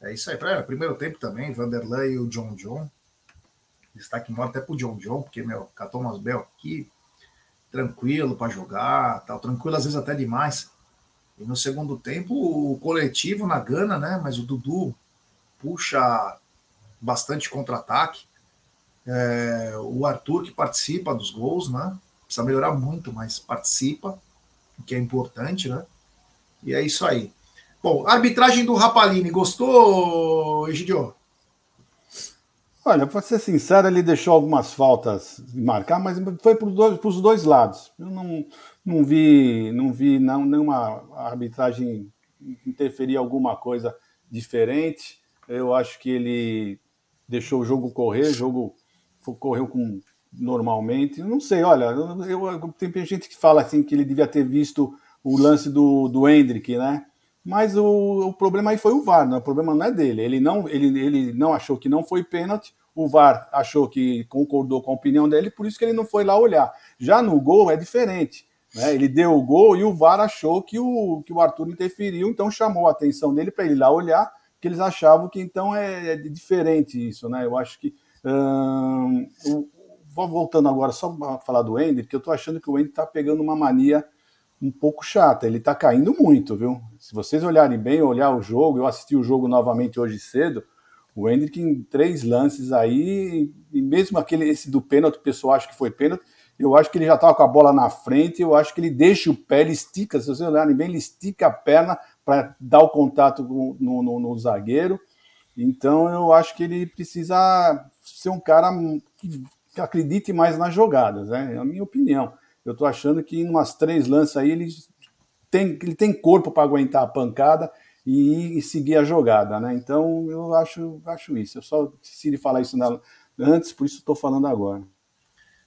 É isso aí. Pra, primeiro tempo também, Vanderlan e o John John destaque maior até pro John John, porque, meu, catou umas bel aqui, tranquilo para jogar, tal, tranquilo às vezes até demais. E no segundo tempo, o coletivo na Gana, né? Mas o Dudu puxa bastante contra-ataque. É, o Arthur que participa dos gols, né? Precisa melhorar muito, mas participa, o que é importante, né? E é isso aí. Bom, arbitragem do Rapalini, gostou, Egidio? Olha, para ser sincero, ele deixou algumas faltas de marcar, mas foi para os dois, lados. Eu não, não vi, não vi não, nenhuma arbitragem interferir alguma coisa diferente. Eu acho que ele deixou o jogo correr, o jogo correu com normalmente. Não sei, olha, eu, eu, tem gente que fala assim que ele devia ter visto o lance do, do Hendrick, né? Mas o, o problema aí foi o VAR, né? o problema não é dele. Ele não, ele, ele não achou que não foi pênalti, o VAR achou que concordou com a opinião dele, por isso que ele não foi lá olhar. Já no gol é diferente. Né? Ele deu o gol e o VAR achou que o, que o Arthur interferiu, então chamou a atenção dele para ele lá olhar, que eles achavam que então é, é diferente isso. Né? Eu acho que. Hum, voltando agora só para falar do Ender, que eu estou achando que o Ender está pegando uma mania um pouco chata. Ele está caindo muito, viu? Se vocês olharem bem, olhar o jogo, eu assisti o jogo novamente hoje cedo. O Hendrick em três lances aí, e mesmo aquele esse do pênalti, o pessoal acha que foi pênalti, eu acho que ele já estava com a bola na frente, eu acho que ele deixa o pé, ele estica, se vocês olharem bem, ele estica a perna para dar o contato no, no, no, zagueiro. Então eu acho que ele precisa ser um cara que, que acredite mais nas jogadas, né? É a minha opinião. Eu estou achando que em umas três lances aí ele tem, ele tem corpo para aguentar a pancada e, e, seguir a jogada, né? Então eu acho, acho isso. Eu só decidi falar isso na, antes, por isso estou falando agora.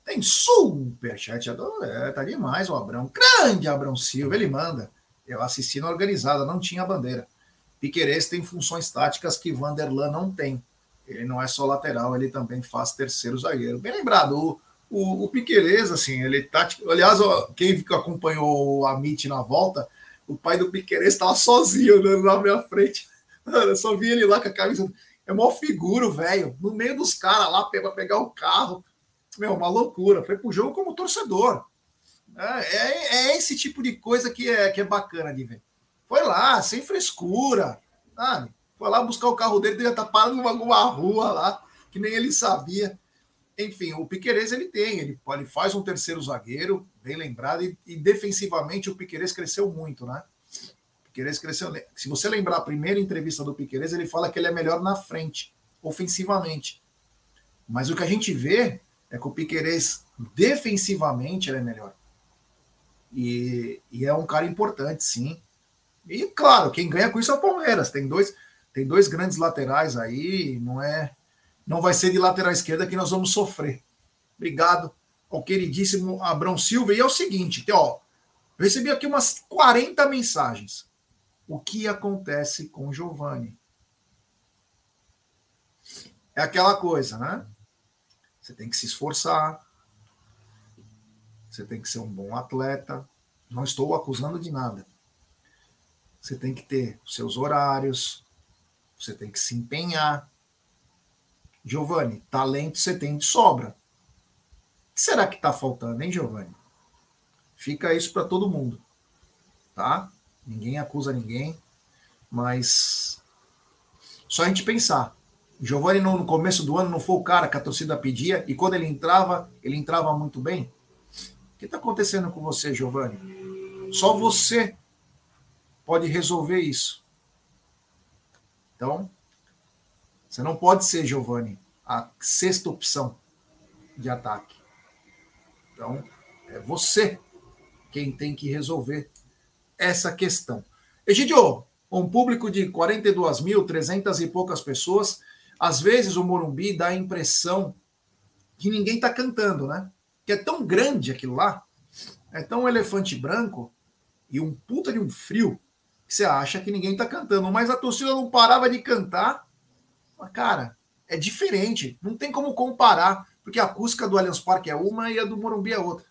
Tem superchat, é, tá demais o Abrão. Grande Abrão Silva, ele manda. Eu assisti na organizada, não tinha bandeira. Piqueires tem funções táticas que Vanderlan não tem. Ele não é só lateral, ele também faz terceiro zagueiro. Bem lembrado, o, o, o Piqueires, assim, ele tá. Aliás, quem acompanhou a MIT na volta, o pai do Piqueires estava sozinho andando na minha frente. Mano, eu só vi ele lá com a camisa. É mó figura, velho. No meio dos caras lá para pegar o carro. Meu, uma loucura. Foi pro jogo como torcedor. É, é, é, esse tipo de coisa que é, que é bacana de ver. Foi lá, sem frescura. Sabe? Foi lá buscar o carro dele, devia estar tá parando em alguma rua lá, que nem ele sabia. Enfim, o Piqueires ele tem, ele, ele faz um terceiro zagueiro, bem lembrado, e, e defensivamente o Piqueires cresceu muito, né? O Piqueires cresceu. Se você lembrar a primeira entrevista do Piqueires, ele fala que ele é melhor na frente, ofensivamente. Mas o que a gente vê é que o Piqueires, defensivamente, ele é melhor. E, e é um cara importante, sim. E claro, quem ganha com isso é o Palmeiras. Tem dois, tem dois grandes laterais aí, não é, não vai ser de lateral esquerda que nós vamos sofrer. Obrigado ao queridíssimo Abrão Silva. E é o seguinte, ó, eu recebi aqui umas 40 mensagens. O que acontece com Giovanni? É aquela coisa, né? Você tem que se esforçar. Você tem que ser um bom atleta. Não estou acusando de nada. Você tem que ter os seus horários. Você tem que se empenhar. Giovanni, talento você tem de sobra. Será que está faltando, hein, Giovanni? Fica isso para todo mundo. Tá? Ninguém acusa ninguém. Mas só a gente pensar. Giovanni, no começo do ano, não foi o cara que a torcida pedia, e quando ele entrava, ele entrava muito bem. O que está acontecendo com você, Giovanni? Só você pode resolver isso. Então, você não pode ser, Giovanni, a sexta opção de ataque. Então, é você quem tem que resolver essa questão. Egidio, um público de 42.300 e poucas pessoas, às vezes o Morumbi dá a impressão que ninguém está cantando, né? Que é tão grande aquilo lá, é tão elefante branco e um puta de um frio que você acha que ninguém está cantando, mas a torcida não parava de cantar. Cara, é diferente, não tem como comparar, porque a acústica do Allianz Parque é uma e a do Morumbi é outra.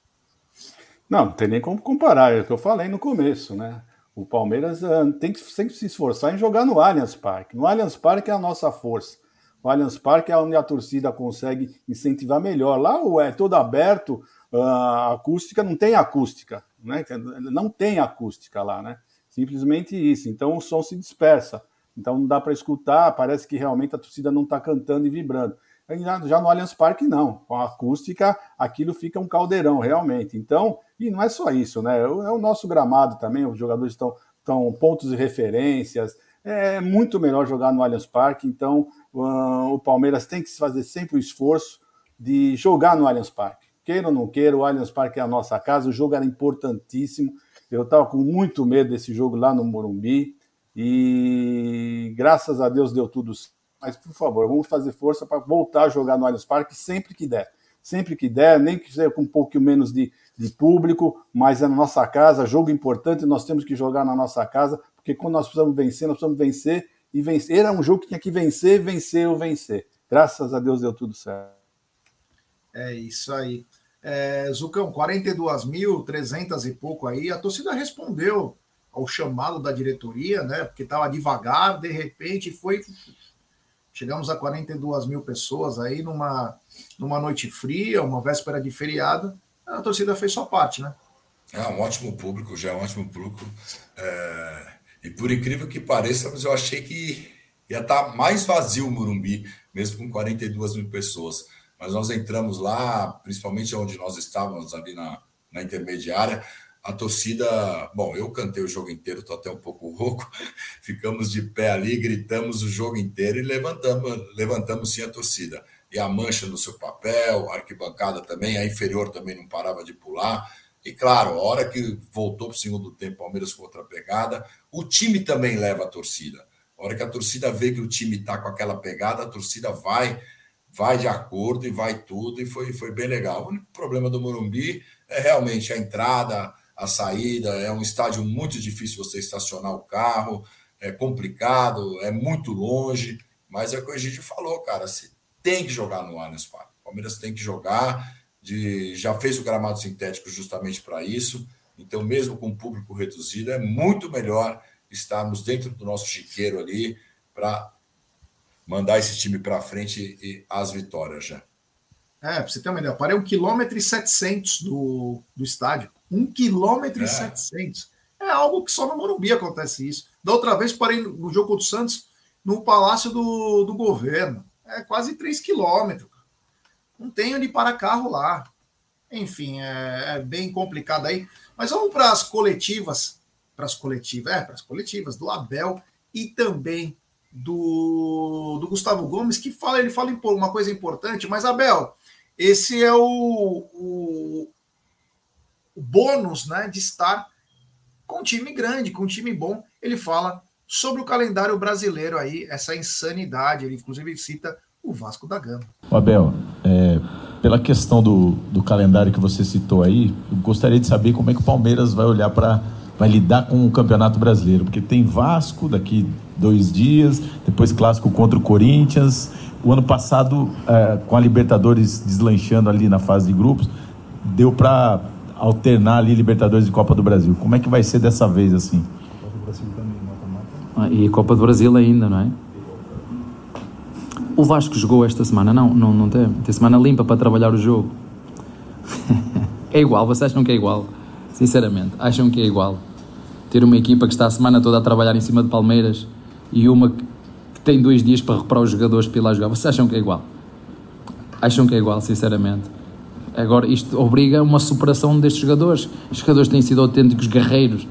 Não, não tem nem como comparar, é o que eu falei no começo, né? O Palmeiras uh, tem que sempre se esforçar em jogar no Allianz Parque. No Allianz Parque é a nossa força. O Allianz Parque é onde a torcida consegue incentivar melhor. Lá é todo aberto, a acústica não tem acústica, né? Não tem acústica lá, né? Simplesmente isso. Então o som se dispersa. Então não dá para escutar, parece que realmente a torcida não está cantando e vibrando. Já no Allianz Parque, não. Com a acústica, aquilo fica um caldeirão, realmente. Então, e não é só isso, né? É o nosso gramado também, os jogadores estão, estão pontos de referências. É muito melhor jogar no Allianz Parque, então uh, o Palmeiras tem que fazer sempre o esforço de jogar no Allianz Parque. Queira ou não queira, o Allianz Parque é a nossa casa, o jogo era importantíssimo. Eu estava com muito medo desse jogo lá no Morumbi e graças a Deus deu tudo certo. Mas, por favor, vamos fazer força para voltar a jogar no Allianz Parque sempre que der. Sempre que der, nem que seja com um pouco menos de, de público, mas é na nossa casa, jogo importante, nós temos que jogar na nossa casa, porque quando nós precisamos vencer, nós precisamos vencer e vencer. Era um jogo que tinha que vencer, vencer ou vencer. Graças a Deus deu tudo certo. É isso aí. É, Zucão, 42.300 e pouco aí. A torcida respondeu ao chamado da diretoria, né? Porque estava devagar, de repente foi. Chegamos a 42 mil pessoas aí numa, numa noite fria, uma véspera de feriado. A torcida fez sua parte, né? É um ótimo público, já é um ótimo público. É... E por incrível que pareça, eu achei que ia estar tá mais vazio o Morumbi, mesmo com 42 mil pessoas. Mas nós entramos lá, principalmente onde nós estávamos, ali na, na intermediária, a torcida, bom, eu cantei o jogo inteiro, estou até um pouco rouco. Ficamos de pé ali, gritamos o jogo inteiro e levantamos, levantamos sim a torcida. E a mancha no seu papel, a arquibancada também, a inferior também não parava de pular. E claro, a hora que voltou para o segundo tempo, Palmeiras com outra pegada, o time também leva a torcida. A hora que a torcida vê que o time está com aquela pegada, a torcida vai vai de acordo e vai tudo, e foi, foi bem legal. O único problema do Morumbi é realmente a entrada, a saída, é um estádio muito difícil você estacionar o carro, é complicado, é muito longe, mas é o que a gente falou, cara, você tem que jogar no Allianz Parque. O Palmeiras tem que jogar, de, já fez o gramado sintético justamente para isso, então mesmo com público reduzido, é muito melhor estarmos dentro do nosso chiqueiro ali para mandar esse time para frente e as vitórias já. É, você ter uma ideia, parei um quilômetro e setecentos do, do estádio. Um quilômetro é. e setecentos. É algo que só no Morumbi acontece isso. Da outra vez parei no jogo do Santos, no Palácio do, do Governo. É quase três quilômetros. Não tem onde parar carro lá. Enfim, é, é bem complicado aí. Mas vamos para as coletivas. Para as coletivas, é, para as coletivas do Abel e também do, do Gustavo Gomes, que fala, ele fala uma coisa importante, mas Abel, esse é o, o, bônus né, de estar com um time grande, com um time bom. ele fala sobre o calendário brasileiro aí, essa insanidade. Ele inclusive cita o Vasco da Gama. Abel, é, pela questão do, do calendário que você citou aí, eu gostaria de saber como é que o Palmeiras vai olhar para vai lidar com o Campeonato Brasileiro, porque tem Vasco daqui dois dias, depois clássico contra o Corinthians. O ano passado, é, com a Libertadores deslanchando ali na fase de grupos, deu para alternar ali Libertadores e Copa do Brasil. Como é que vai ser dessa vez assim? Ah, e Copa do Brasil ainda, não é? O Vasco jogou esta semana? Não, não, não tem. Tem semana limpa para trabalhar o jogo. é igual, vocês acham que é igual? Sinceramente, acham que é igual? ter uma equipa que está a semana toda a trabalhar em cima de Palmeiras e uma que tem dois dias para reparar os jogadores para ir lá jogar. Vocês acham que é igual? Acham que é igual, sinceramente. Agora, isto obriga a uma superação destes jogadores. Os jogadores têm sido autênticos guerreiros.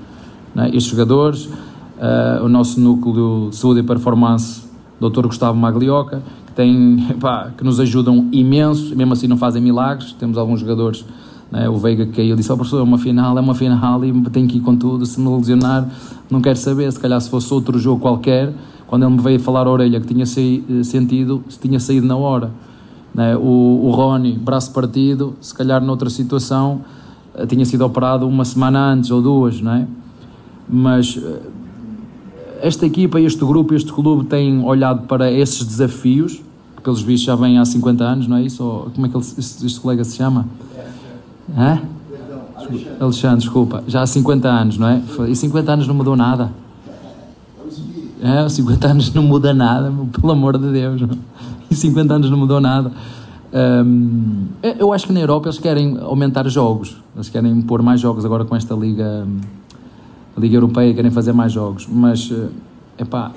É? Estes jogadores, uh, o nosso núcleo de saúde e performance, Dr. Gustavo Maglioca, que, tem, pá, que nos ajudam imenso, mesmo assim não fazem milagres. Temos alguns jogadores né? O Veiga caiu, disse: Ó oh, professor, é uma final, é uma final e tem que ir com tudo. Se me lesionar, não quero saber. Se calhar, se fosse outro jogo qualquer, quando ele me veio falar a orelha que tinha eh, sentido, se tinha saído na hora. Né? O, o Rony, braço partido, se calhar noutra situação, eh, tinha sido operado uma semana antes ou duas, não é? Mas eh, esta equipa, este grupo, este clube tem olhado para esses desafios, que pelos vistos já vêm há 50 anos, não é isso? Ou, como é que ele, este, este colega se chama? Hã? Alexandre, desculpa. Já há 50 anos, não é? E 50 anos não mudou nada. É, 50 anos não muda nada, pelo amor de Deus. E 50 anos não mudou nada. Um, eu acho que na Europa eles querem aumentar jogos. Eles querem pôr mais jogos agora com esta Liga, Liga Europeia, querem fazer mais jogos. Mas, é pá,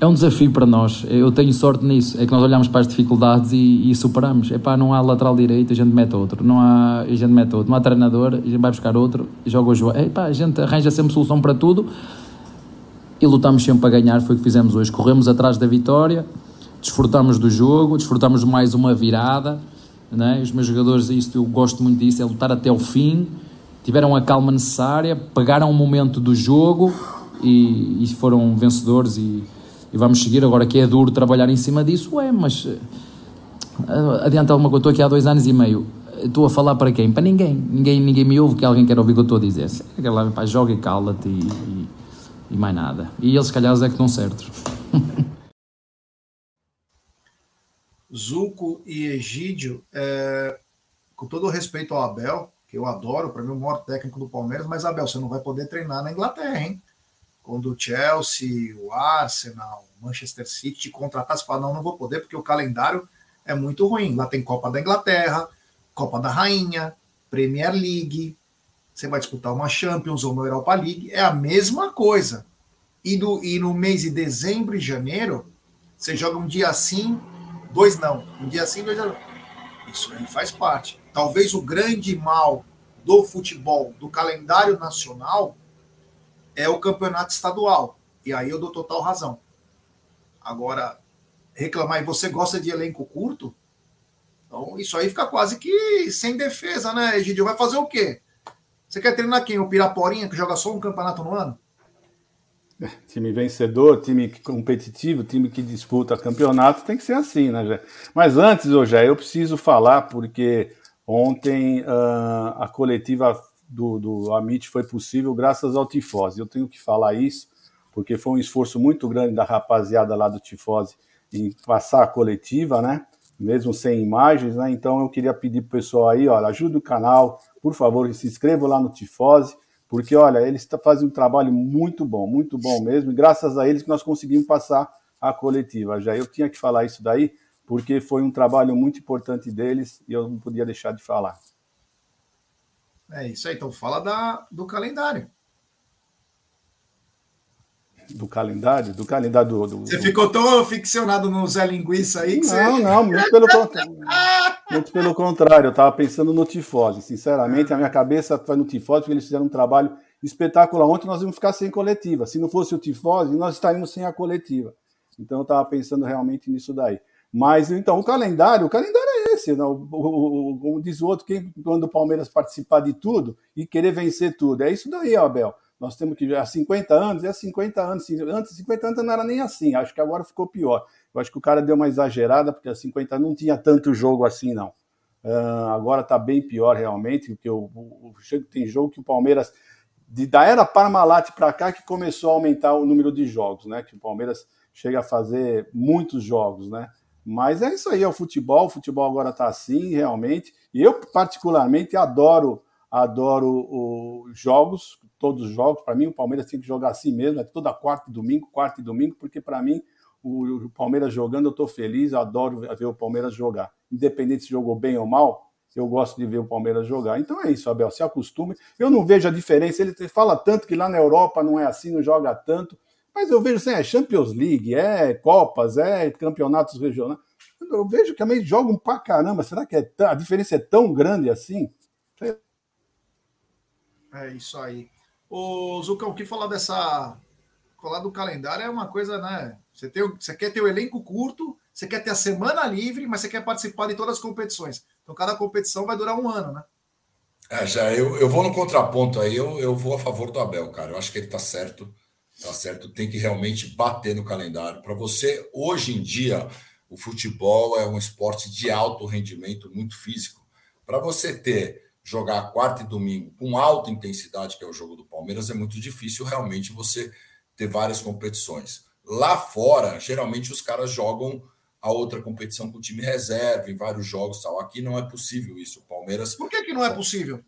é um desafio para nós. Eu tenho sorte nisso. É que nós olhamos para as dificuldades e, e superamos. Pá, não há lateral direito, a gente mete outro. Não há, a gente mete outro. Não há treinador, a gente vai buscar outro, joga o jogo. É pá, a gente arranja sempre solução para tudo e lutamos sempre para ganhar. Foi o que fizemos hoje. Corremos atrás da vitória, desfrutamos do jogo, desfrutamos de mais uma virada. Né? Os meus jogadores, isso eu gosto muito disso, é lutar até o fim. Tiveram a calma necessária, pegaram o momento do jogo e, e foram vencedores. E, e vamos seguir. Agora que é duro trabalhar em cima disso, é, mas uh, adianta alguma coisa. Estou aqui há dois anos e meio. Estou a falar para quem? Para ninguém. Ninguém, ninguém me ouve que alguém quer ouvir o que eu estou a dizer. Aquela, pá, joga e cala-te e, e, e, mais nada. E eles, se calhar, é que estão certos. Zuco e Egídio, é, com todo o respeito ao Abel, que eu adoro, para mim o maior técnico do Palmeiras, mas Abel, você não vai poder treinar na Inglaterra, hein? quando o Chelsea, o Arsenal, o Manchester City te contratar, você fala, não, não vou poder, porque o calendário é muito ruim. Lá tem Copa da Inglaterra, Copa da Rainha, Premier League, você vai disputar uma Champions ou uma Europa League, é a mesma coisa. E, do, e no mês de dezembro e janeiro, você joga um dia sim, dois não. Um dia sim, dois não. Isso aí faz parte. Talvez o grande mal do futebol, do calendário nacional, é o campeonato estadual. E aí eu dou total razão. Agora, reclamar, e você gosta de elenco curto? Então, isso aí fica quase que sem defesa, né, Egidio? Vai fazer o quê? Você quer treinar quem? O Piraporinha, que joga só um campeonato no ano? Time vencedor, time competitivo, time que disputa campeonato, tem que ser assim, né, Jé? Mas antes, hoje eu preciso falar, porque ontem uh, a coletiva do, do Amit foi possível graças ao Tifose. Eu tenho que falar isso, porque foi um esforço muito grande da rapaziada lá do Tifose em passar a coletiva, né? Mesmo sem imagens, né? Então eu queria pedir pro pessoal aí, olha, ajude o canal, por favor, se inscreva lá no Tifose, porque olha, eles fazem um trabalho muito bom, muito bom mesmo, e graças a eles que nós conseguimos passar a coletiva. Já eu tinha que falar isso daí, porque foi um trabalho muito importante deles e eu não podia deixar de falar. É isso aí. Então fala da, do calendário. Do calendário? Do calendário do. do Você ficou tão ficcionado no Zé Linguiça aí que não, você. Não, muito pelo contrário. muito pelo contrário, eu estava pensando no Tifose. Sinceramente, a minha cabeça foi no Tifose, porque eles fizeram um trabalho espetacular. Ontem nós íamos ficar sem coletiva. Se não fosse o Tifose, nós estaríamos sem a coletiva. Então eu estava pensando realmente nisso daí. Mas então o calendário, o calendário é esse, não? Né? O, o, como diz o outro, quem, quando o Palmeiras participar de tudo e querer vencer tudo, é isso daí, Abel. Nós temos que ver há 50 anos, há 50 anos, antes de 50 anos não era nem assim, acho que agora ficou pior. Eu acho que o cara deu uma exagerada, porque há 50 anos não tinha tanto jogo assim, não. Uh, agora está bem pior realmente, porque o, o, o, tem jogo que o Palmeiras, de, da era Parmalat para cá, que começou a aumentar o número de jogos, né? Que o Palmeiras chega a fazer muitos jogos, né? Mas é isso aí, é o futebol. O futebol agora está assim, realmente. E eu, particularmente, adoro adoro os jogos, todos os jogos. Para mim, o Palmeiras tem que jogar assim mesmo, é toda quarta e domingo, quarta e domingo, porque para mim, o, o, Palmeiras jogando, eu estou feliz, adoro ver o Palmeiras jogar. Independente se jogou bem ou mal, eu gosto de ver o Palmeiras jogar. Então é isso, Abel, se acostume. Eu não vejo a diferença. Ele fala tanto que lá na Europa não é assim, não joga tanto. Mas eu vejo assim, é Champions League, é Copas, é campeonatos regionais. Eu vejo que também jogam pra caramba. Será que é a diferença é tão grande assim? É isso aí. Ô, Zucão, o que falar dessa. Falar do calendário é uma coisa, né? Você, tem, você quer ter o elenco curto, você quer ter a semana livre, mas você quer participar de todas as competições. Então, cada competição vai durar um ano, né? É, já eu, eu vou no contraponto aí, eu, eu vou a favor do Abel, cara. Eu acho que ele tá certo tá certo? Tem que realmente bater no calendário. Para você, hoje em dia, o futebol é um esporte de alto rendimento, muito físico. Para você ter jogar quarta e domingo com alta intensidade, que é o jogo do Palmeiras, é muito difícil realmente você ter várias competições. Lá fora, geralmente os caras jogam a outra competição com o time reserva, em vários jogos tal. Aqui não é possível isso. O Palmeiras. Por que, que não é possível?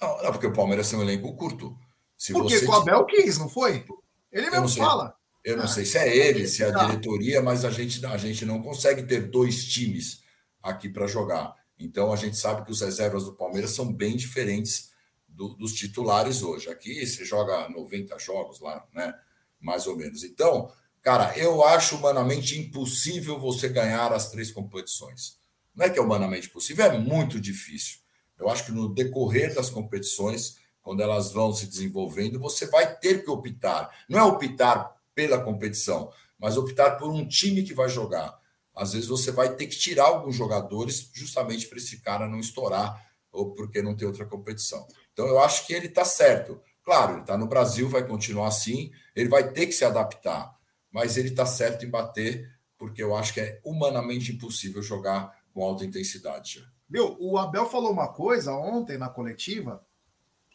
Não, não porque o Palmeiras tem um elenco curto. Se porque você... o Abel quis, não foi? Ele mesmo fala. Eu não ah, sei se é ele, se é a tá. diretoria, mas a gente, a gente não consegue ter dois times aqui para jogar. Então a gente sabe que os reservas do Palmeiras são bem diferentes do, dos titulares hoje. Aqui você joga 90 jogos lá, né? Mais ou menos. Então, cara, eu acho humanamente impossível você ganhar as três competições. Não é que é humanamente possível, é muito difícil. Eu acho que no decorrer das competições quando elas vão se desenvolvendo, você vai ter que optar. Não é optar pela competição, mas optar por um time que vai jogar. Às vezes você vai ter que tirar alguns jogadores justamente para esse cara não estourar ou porque não tem outra competição. Então eu acho que ele está certo. Claro, ele está no Brasil, vai continuar assim, ele vai ter que se adaptar, mas ele está certo em bater, porque eu acho que é humanamente impossível jogar com alta intensidade. Viu? O Abel falou uma coisa ontem na coletiva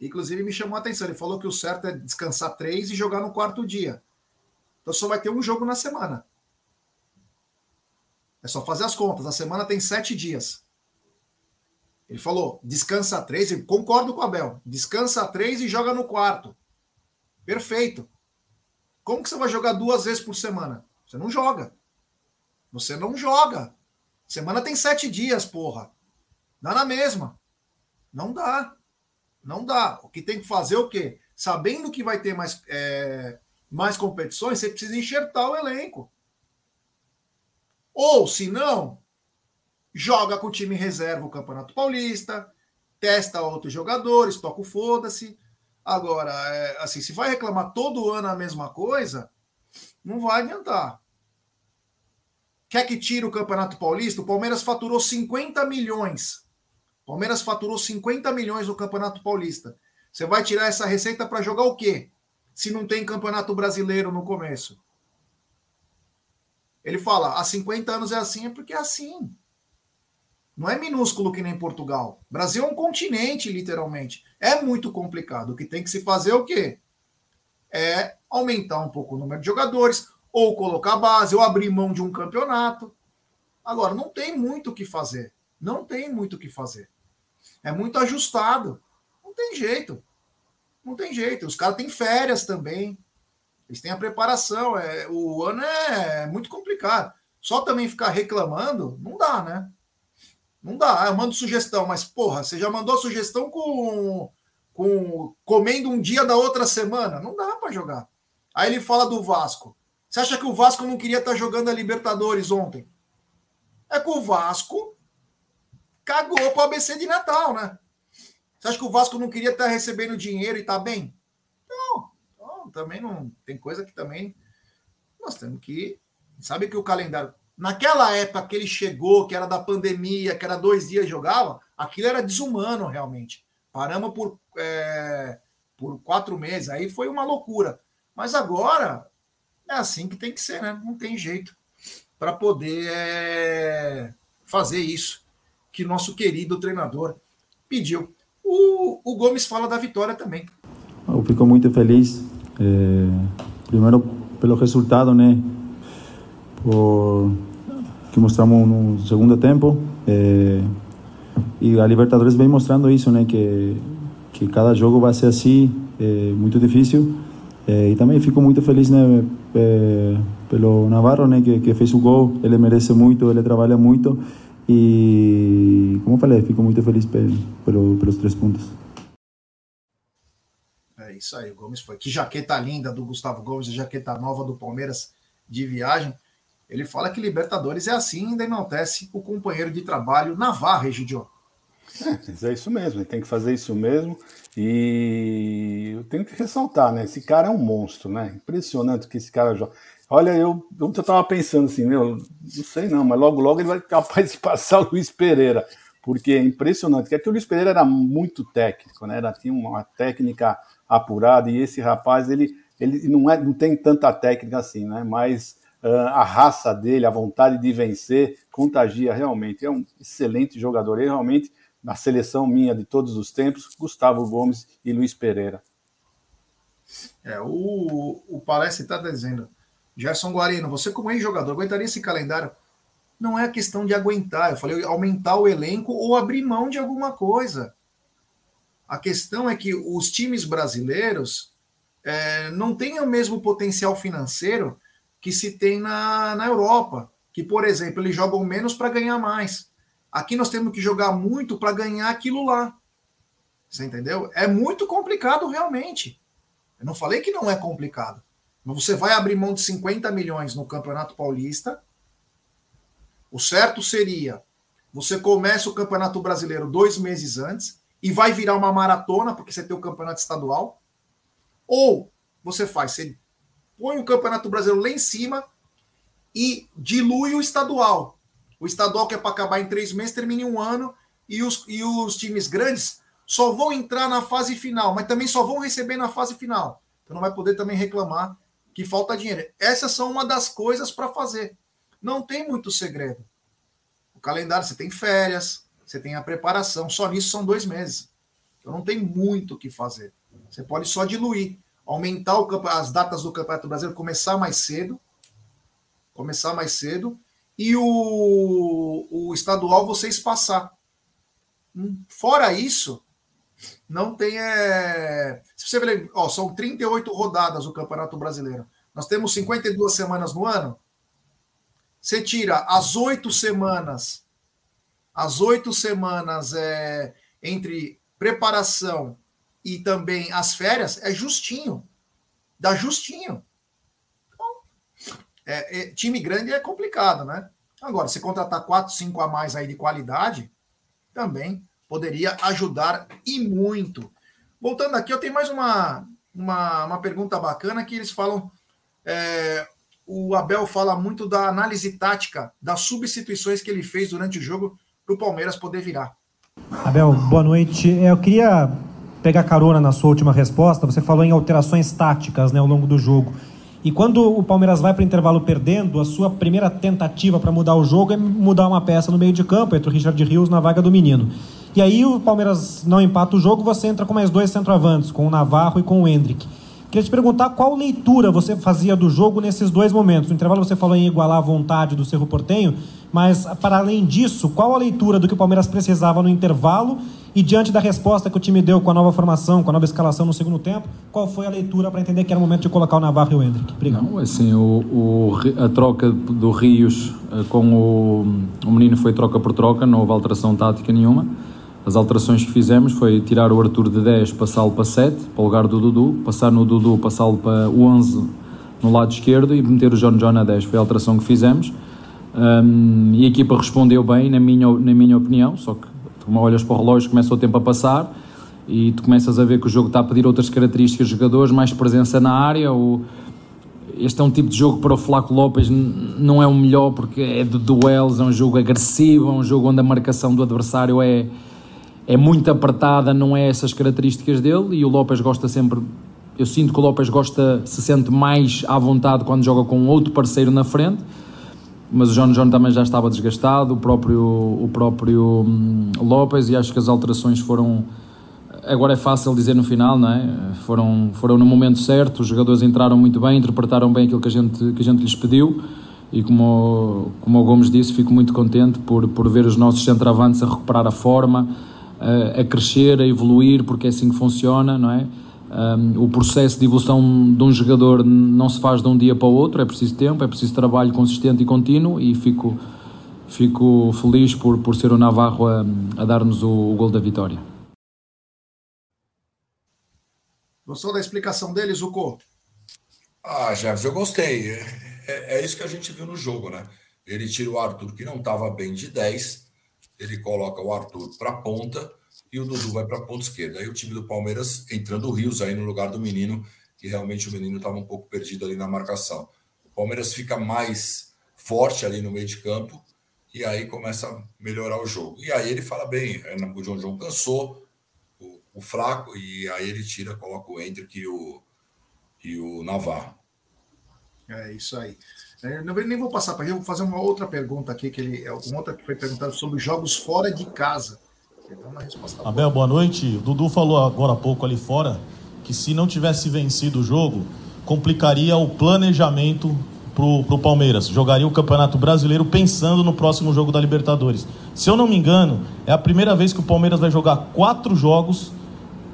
Inclusive, me chamou a atenção. Ele falou que o certo é descansar três e jogar no quarto dia. Então só vai ter um jogo na semana. É só fazer as contas. A semana tem sete dias. Ele falou: descansa três. Eu concordo com o Abel. Descansa três e joga no quarto. Perfeito. Como que você vai jogar duas vezes por semana? Você não joga. Você não joga. Semana tem sete dias, porra. Dá na mesma. Não dá. Não dá. O que tem que fazer é o quê? Sabendo que vai ter mais, é, mais competições, você precisa enxertar o elenco. Ou, se não, joga com o time reserva o Campeonato Paulista, testa outros jogadores, toca o foda-se. Agora, é, assim, se vai reclamar todo ano a mesma coisa, não vai adiantar. Quer que tire o Campeonato Paulista? O Palmeiras faturou 50 milhões Palmeiras faturou 50 milhões no Campeonato Paulista. Você vai tirar essa receita para jogar o quê? Se não tem Campeonato Brasileiro no começo. Ele fala, há 50 anos é assim, é porque é assim. Não é minúsculo que nem Portugal. Brasil é um continente, literalmente. É muito complicado. O que tem que se fazer é o quê? É aumentar um pouco o número de jogadores, ou colocar base, ou abrir mão de um campeonato. Agora, não tem muito o que fazer. Não tem muito o que fazer. É muito ajustado. Não tem jeito. Não tem jeito. Os caras têm férias também. Eles têm a preparação. É, o ano é muito complicado. Só também ficar reclamando, não dá, né? Não dá. Eu mando sugestão, mas, porra, você já mandou sugestão com, com comendo um dia da outra semana. Não dá para jogar. Aí ele fala do Vasco. Você acha que o Vasco não queria estar jogando a Libertadores ontem? É que o Vasco cagou para o ABC de Natal, né? Você acha que o Vasco não queria estar recebendo dinheiro e tá bem? Também não. Tem coisa que também nós temos que. Sabe que o calendário. Naquela época que ele chegou, que era da pandemia, que era dois dias jogava, aquilo era desumano realmente. Paramos por, é, por quatro meses, aí foi uma loucura. Mas agora é assim que tem que ser, né? Não tem jeito para poder é, fazer isso que nosso querido treinador pediu. O, o Gomes fala da vitória também. Eu fico muito feliz, é, primeiro pelo resultado, né? Por que mostramos no segundo tempo. É, e a Libertadores vem mostrando isso, né? Que, que cada jogo vai ser assim, é, muito difícil. É, e também fico muito feliz, né? É, pelo Navarro, né? Que, que fez o gol. Ele merece muito, ele trabalha muito. E, como eu falei, fico muito feliz pelo, pelos três pontos. Isso aí, o Gomes foi. Que jaqueta linda do Gustavo Gomes, a jaqueta nova do Palmeiras de viagem. Ele fala que Libertadores é assim ainda enaltece o companheiro de trabalho Navarro, Egidio. É, é isso mesmo, ele tem que fazer isso mesmo. E eu tenho que ressaltar, né? Esse cara é um monstro, né? Impressionante que esse cara joga. Olha, eu, eu tava pensando assim, meu, não sei não, mas logo logo ele vai capaz de passar o Luiz Pereira, porque é impressionante. É que o Luiz Pereira era muito técnico, né? Era, tinha uma técnica apurada, e esse rapaz, ele, ele não, é, não tem tanta técnica assim, né? Mas uh, a raça dele, a vontade de vencer, contagia realmente. É um excelente jogador. Ele realmente na seleção minha de todos os tempos, Gustavo Gomes e Luiz Pereira. É, o, o Palestra está dizendo, Gerson Guarino, você como ex-jogador, aguentaria esse calendário? Não é questão de aguentar, eu falei aumentar o elenco ou abrir mão de alguma coisa. A questão é que os times brasileiros é, não têm o mesmo potencial financeiro que se tem na, na Europa, que, por exemplo, eles jogam menos para ganhar mais. Aqui nós temos que jogar muito para ganhar aquilo lá. Você entendeu? É muito complicado realmente. Eu não falei que não é complicado. Mas você vai abrir mão de 50 milhões no Campeonato Paulista. O certo seria você começa o Campeonato Brasileiro dois meses antes e vai virar uma maratona, porque você tem o Campeonato Estadual. Ou você faz, você põe o Campeonato Brasileiro lá em cima e dilui o estadual. O estadual que é para acabar em três meses termina em um ano e os, e os times grandes só vão entrar na fase final, mas também só vão receber na fase final. Então não vai poder também reclamar que falta dinheiro. Essas são uma das coisas para fazer. Não tem muito segredo. O calendário, você tem férias, você tem a preparação, só nisso são dois meses. Então não tem muito o que fazer. Você pode só diluir, aumentar o, as datas do Campeonato Brasileiro, começar mais cedo, começar mais cedo e o, o estadual vocês passar. Hum, fora isso, não tem. É... Se você ver, ó, são 38 rodadas o Campeonato Brasileiro. Nós temos 52 semanas no ano. Você tira as oito semanas, as oito semanas é, entre preparação e também as férias, é justinho. Dá justinho. É, é, time grande é complicado, né? Agora, se contratar quatro, cinco a mais aí de qualidade, também poderia ajudar e muito. Voltando aqui, eu tenho mais uma, uma, uma pergunta bacana que eles falam. É, o Abel fala muito da análise tática das substituições que ele fez durante o jogo para o Palmeiras poder virar. Abel, boa noite. É, eu queria pegar carona na sua última resposta. Você falou em alterações táticas né, ao longo do jogo. E quando o Palmeiras vai para o intervalo perdendo, a sua primeira tentativa para mudar o jogo é mudar uma peça no meio de campo, entre o Richard Rios na vaga do menino. E aí o Palmeiras não empata o jogo, você entra com mais dois centroavantes, com o Navarro e com o Hendrick. Queria te perguntar qual leitura você fazia do jogo nesses dois momentos. No intervalo você falou em igualar a vontade do Cerro Portenho, mas para além disso, qual a leitura do que o Palmeiras precisava no intervalo e diante da resposta que o time deu com a nova formação, com a nova escalação no segundo tempo, qual foi a leitura para entender que era o momento de colocar o Navarro e o Hendrick? Obrigado. Não, assim, o, o, a troca do Rios eh, com o, o menino foi troca por troca, não houve alteração tática nenhuma. As alterações que fizemos foi tirar o Arthur de 10, passá-lo para 7, para o lugar do Dudu, passar no Dudu, passá-lo para o 11 no lado esquerdo e meter o John John a 10. Foi a alteração que fizemos. Um, e a equipa respondeu bem, na minha, na minha opinião, só que tu olhas para o relógio, começa o tempo a passar e tu começas a ver que o jogo está a pedir outras características de jogadores, mais presença na área. Ou... Este é um tipo de jogo para o Flaco Lopes, não é o melhor porque é de duelos, é um jogo agressivo, é um jogo onde a marcação do adversário é, é muito apertada, não é essas características dele e o Lopes gosta sempre. Eu sinto que o Lopes gosta, se sente mais à vontade quando joga com outro parceiro na frente, mas o John John também já estava desgastado, o próprio, o próprio hum, Lopes, e acho que as alterações foram. Agora é fácil dizer no final, não é? Foram, foram no momento certo, os jogadores entraram muito bem, interpretaram bem aquilo que a gente, que a gente lhes pediu e como, como o Gomes disse, fico muito contente por, por ver os nossos centroavantes a recuperar a forma, a, a crescer, a evoluir, porque é assim que funciona, não é? Um, o processo de evolução de um jogador não se faz de um dia para o outro, é preciso tempo, é preciso trabalho consistente e contínuo e fico, fico feliz por, por ser o Navarro a, a dar-nos o, o gol da vitória. Gostou da explicação dele, Zucco? Ah, Jefferson, eu gostei. É, é, é, isso que a gente viu no jogo, né? Ele tira o Arthur, que não estava bem de 10, ele coloca o Arthur para ponta e o Dudu vai para a ponta esquerda. Aí o time do Palmeiras entrando o Rios aí no lugar do menino, que realmente o menino estava um pouco perdido ali na marcação. O Palmeiras fica mais forte ali no meio de campo e aí começa a melhorar o jogo. E aí ele fala bem, é, o João João cansou, o, o, fraco, e aí ele tira, coloca o Hendrick e o, e o Navarro. É isso aí. É, não, nem vou passar para ele, vou fazer uma outra pergunta aqui, que ele, uma outra que foi perguntada sobre jogos fora de casa. Abel, boa noite. O Dudu falou agora há pouco ali fora que se não tivesse vencido o jogo, complicaria o planejamento para o Palmeiras. Jogaria o Campeonato Brasileiro pensando no próximo jogo da Libertadores. Se eu não me engano, é a primeira vez que o Palmeiras vai jogar quatro jogos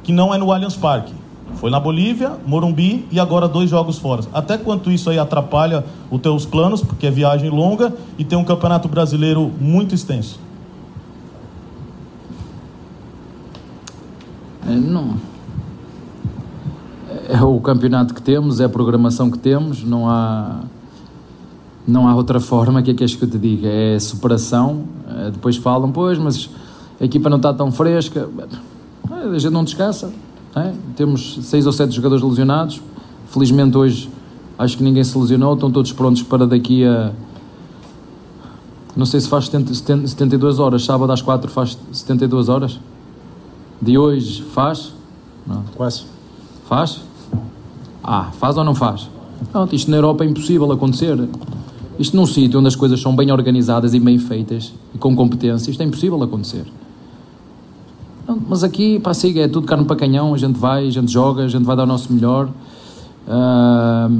que não é no Allianz Parque. Foi na Bolívia, Morumbi e agora dois jogos fora. Até quanto isso aí atrapalha os teus planos, porque é viagem longa e tem um campeonato brasileiro muito extenso? Não. É o campeonato que temos, é a programação que temos, não há não há outra forma que é que és que eu te diga, é superação. É, depois falam, pois, mas a equipa não está tão fresca. A gente não descansa. É? Temos seis ou sete jogadores lesionados. Felizmente hoje acho que ninguém se lesionou, estão todos prontos para daqui a. Não sei se faz 70, 72 horas, sábado às 4 faz 72 horas de hoje faz? Não. Quase. Faz? Ah, faz ou não faz? Pronto, isto na Europa é impossível acontecer. Isto num sítio onde as coisas são bem organizadas e bem feitas e com competência, isto é impossível acontecer. mas aqui, para siga, é tudo carne para canhão, a gente vai, a gente joga, a gente vai dar o nosso melhor. Uh,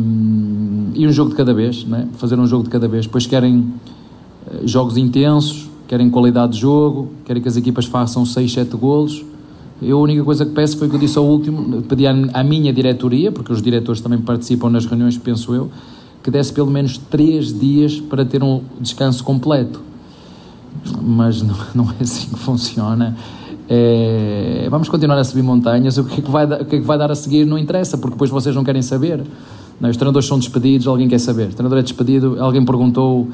e um jogo de cada vez, né? fazer um jogo de cada vez. Depois querem eh, jogos intensos, querem qualidade de jogo, querem que as equipas façam 6, 7 golos. Eu a única coisa que peço foi que eu disse ao último, pedi à, minha diretoria, porque os diretores também participam nas reuniões, penso eu, que desse pelo menos três dias para ter um descanso completo. Mas não, não é assim que funciona. É, vamos continuar a subir montanhas. O que, é que vai, o que é que vai dar a seguir não interessa, porque depois vocês não querem saber. Não, os treinadores são despedidos, alguém quer saber. O treinador é despedido, alguém perguntou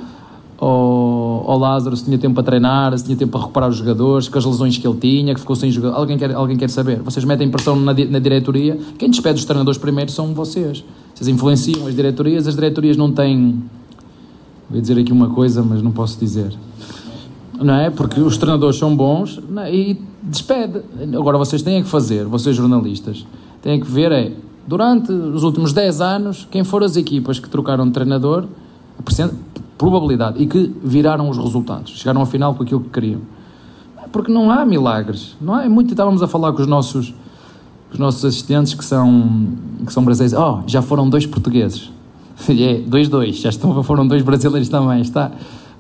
ao, ao Lázaro se tinha tempo para treinar, se tinha tempo para recuperar os jogadores, com as lesões que ele tinha, que ficou sem jogador. Alguém quer, alguém quer saber? Vocês metem pressão na, na diretoria. Quem despede os treinadores primeiro são vocês. Vocês influenciam as diretorias, as diretorias não têm. Vou dizer aqui uma coisa, mas não posso dizer. Não é? Porque os treinadores são bons é? e despede. Agora vocês têm que fazer, vocês jornalistas, têm que ver é, durante os últimos 10 anos, quem foram as equipas que trocaram de treinador, probabilidade e que viraram os resultados, chegaram ao final com aquilo que queriam. Porque não há milagres, não é? Muito estávamos a falar com os nossos os nossos assistentes que são que são brasileiros. Oh, já foram dois portugueses. É, dois dois, já estão foram dois brasileiros também, está.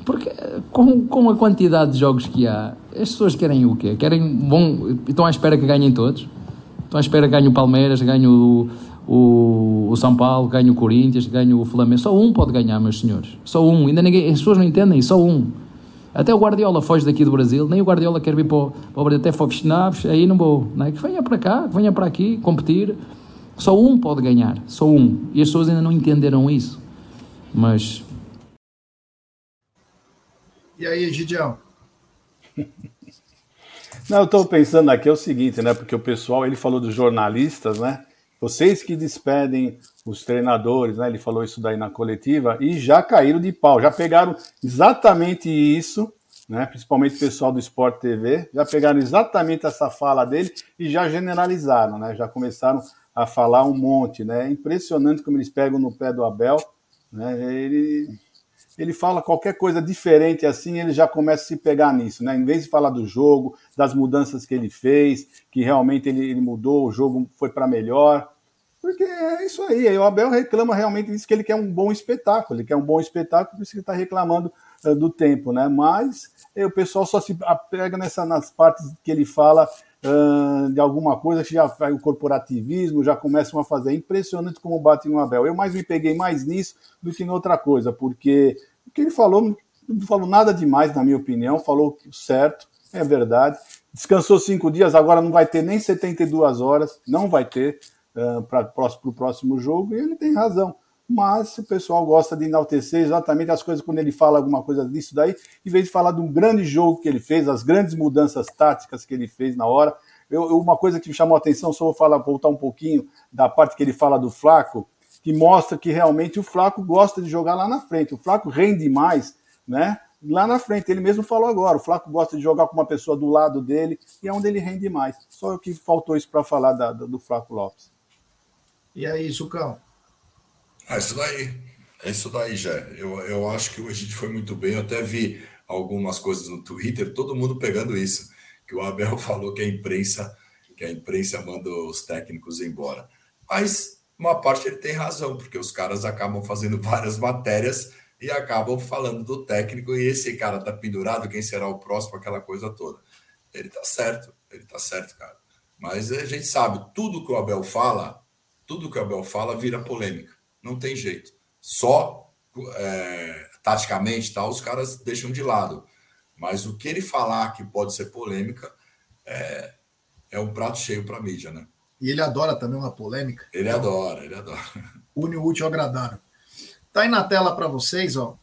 Porque com, com a quantidade de jogos que há, as pessoas querem o quê? Querem bom, estão à espera que ganhem todos. Estão à espera que ganhe o Palmeiras, ganhe o, o, o São Paulo, ganha o Corinthians, ganha o Flamengo. Só um pode ganhar, meus senhores. Só um. Ainda ninguém, as pessoas não entendem, só um. Até o Guardiola foge daqui do Brasil, nem o Guardiola quer vir para o, para o Brasil, até Fox Naves, aí não vou. Não é? Que venha para cá, que venha para aqui competir. Só um pode ganhar, só um. E as pessoas ainda não entenderam isso. Mas. E aí, Gidião? Não, eu estou pensando aqui é o seguinte, né? Porque o pessoal, ele falou dos jornalistas, né? Vocês que despedem os treinadores, né? Ele falou isso daí na coletiva e já caíram de pau, já pegaram exatamente isso né, principalmente o pessoal do Sport TV, já pegaram exatamente essa fala dele e já generalizaram, né, já começaram a falar um monte. Né, é impressionante como eles pegam no pé do Abel. Né, ele, ele fala qualquer coisa diferente assim, ele já começa a se pegar nisso. Né, em vez de falar do jogo, das mudanças que ele fez, que realmente ele, ele mudou, o jogo foi para melhor. Porque é isso aí. O Abel reclama realmente disso que ele quer um bom espetáculo. Ele quer um bom espetáculo, por isso que está reclamando uh, do tempo, né? Mas eh, o pessoal só se pega nessa, nas partes que ele fala uh, de alguma coisa que já vai o corporativismo, já começam a fazer. É impressionante como bate no Abel. Eu mais me peguei mais nisso do que em outra coisa, porque o que ele falou não falou nada demais, na minha opinião, falou certo, é verdade. Descansou cinco dias, agora não vai ter nem 72 horas, não vai ter para o próximo jogo, e ele tem razão. Mas o pessoal gosta de enaltecer exatamente as coisas quando ele fala alguma coisa disso daí, em vez de falar de um grande jogo que ele fez, as grandes mudanças táticas que ele fez na hora. Eu, uma coisa que me chamou a atenção, só vou falar, voltar um pouquinho da parte que ele fala do Flaco, que mostra que realmente o Flaco gosta de jogar lá na frente. O Flaco rende mais, né? Lá na frente, ele mesmo falou agora, o Flaco gosta de jogar com uma pessoa do lado dele e é onde ele rende mais. Só que faltou isso para falar da, do Flaco Lopes. E aí, Zucão? É isso daí. É isso daí, já. Eu, eu acho que a gente foi muito bem. Eu até vi algumas coisas no Twitter, todo mundo pegando isso. Que o Abel falou que a imprensa, que a imprensa manda os técnicos embora. Mas uma parte ele tem razão, porque os caras acabam fazendo várias matérias e acabam falando do técnico, e esse cara tá pendurado, quem será o próximo, aquela coisa toda. Ele tá certo, ele tá certo, cara. Mas a gente sabe, tudo que o Abel fala, tudo que o Abel fala vira polêmica. Não tem jeito. Só é, taticamente tal, os caras deixam de lado. Mas o que ele falar que pode ser polêmica é, é um prato cheio para a mídia, né? E ele adora também uma polêmica. Ele então, adora, ele adora. Une o útil ao agradável. Tá aí na tela para vocês, ó.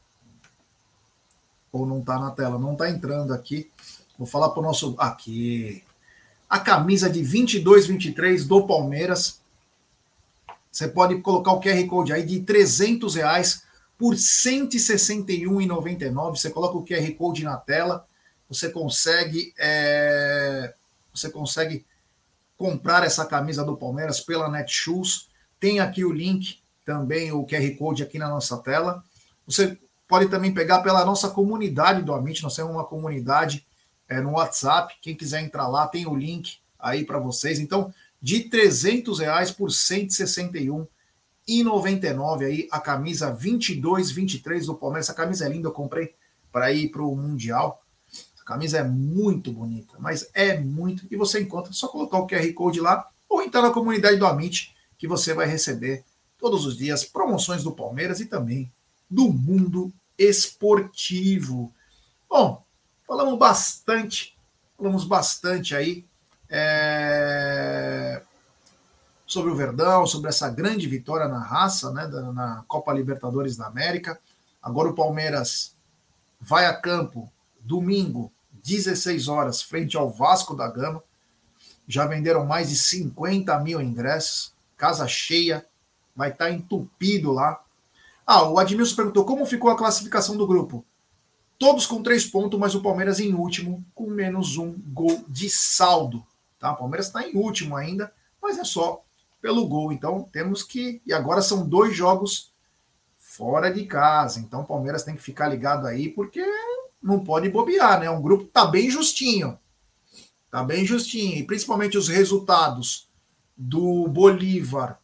Ou não tá na tela, não tá entrando aqui. Vou falar pro nosso aqui. A camisa de 22 23 do Palmeiras você pode colocar o QR Code aí de 300 reais por R$ 161,99. Você coloca o QR Code na tela, você consegue, é, você consegue comprar essa camisa do Palmeiras pela Netshoes. Tem aqui o link, também o QR Code aqui na nossa tela. Você pode também pegar pela nossa comunidade do Amit. Nós temos uma comunidade é, no WhatsApp. Quem quiser entrar lá, tem o link aí para vocês. Então, de 300 reais por 161 e 99 aí a camisa 22 23 do Palmeiras. Essa camisa é linda, eu comprei para ir para o mundial. A camisa é muito bonita, mas é muito e você encontra só colocar o QR Code lá ou entrar na comunidade do Amit que você vai receber todos os dias promoções do Palmeiras e também do mundo esportivo. Bom, falamos bastante, falamos bastante aí é, sobre o Verdão, sobre essa grande vitória na raça, né, na Copa Libertadores da América. Agora o Palmeiras vai a campo domingo, 16 horas, frente ao Vasco da Gama. Já venderam mais de 50 mil ingressos, casa cheia, vai estar entupido lá. Ah, o Admilson perguntou como ficou a classificação do grupo. Todos com três pontos, mas o Palmeiras em último, com menos um gol de saldo. Tá? O Palmeiras está em último ainda, mas é só pelo gol. Então temos que. E agora são dois jogos fora de casa. Então o Palmeiras tem que ficar ligado aí, porque não pode bobear, né? Um grupo tá bem justinho. Tá bem justinho. E principalmente os resultados do Bolívar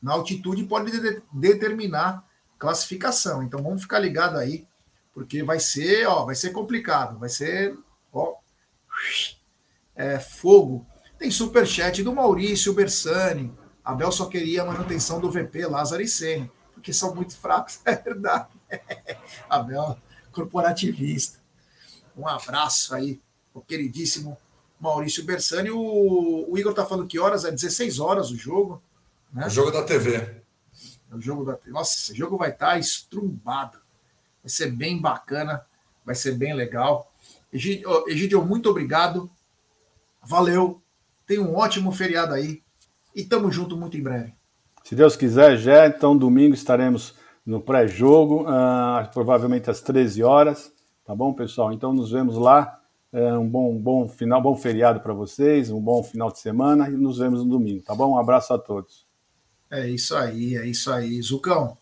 na altitude pode de determinar classificação. Então vamos ficar ligado aí, porque vai ser, ó, vai ser complicado, vai ser, ó, é, fogo. Tem superchat do Maurício Bersani. Abel só queria a manutenção do VP Lázaro e Sene, porque são muito fracos, é verdade. Abel, corporativista. Um abraço aí, o queridíssimo Maurício Bersani. O, o Igor tá falando que horas? É 16 horas o jogo. Né? O jogo da TV. É o jogo da Nossa, esse jogo vai estar tá estrumbado. Vai ser bem bacana, vai ser bem legal. Egidio muito obrigado Valeu. Tenha um ótimo feriado aí. E tamo junto muito em breve. Se Deus quiser, já então domingo estaremos no pré-jogo, uh, provavelmente às 13 horas. Tá bom, pessoal? Então nos vemos lá. É, um bom, bom final, bom feriado para vocês, um bom final de semana e nos vemos no domingo, tá bom? Um abraço a todos. É isso aí, é isso aí. Zucão,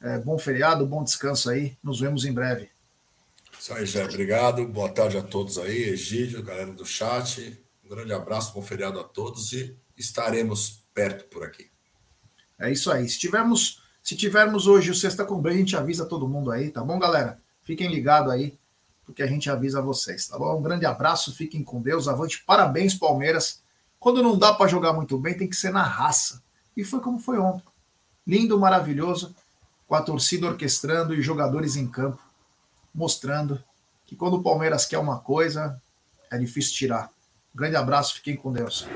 é, bom feriado, bom descanso aí. Nos vemos em breve. Isso aí, Jé. Obrigado. Boa tarde a todos aí, Egídio, galera do chat. Grande abraço, bom feriado a todos e estaremos perto por aqui. É isso aí. Se tivermos, se tivermos hoje o Sexta com Bem, a gente avisa todo mundo aí, tá bom, galera? Fiquem ligados aí, porque a gente avisa vocês, tá bom? Um grande abraço, fiquem com Deus, avante, parabéns, Palmeiras. Quando não dá para jogar muito bem, tem que ser na raça. E foi como foi ontem. Lindo, maravilhoso, com a torcida orquestrando e jogadores em campo, mostrando que quando o Palmeiras quer uma coisa, é difícil tirar. Grande abraço, fiquem com Deus.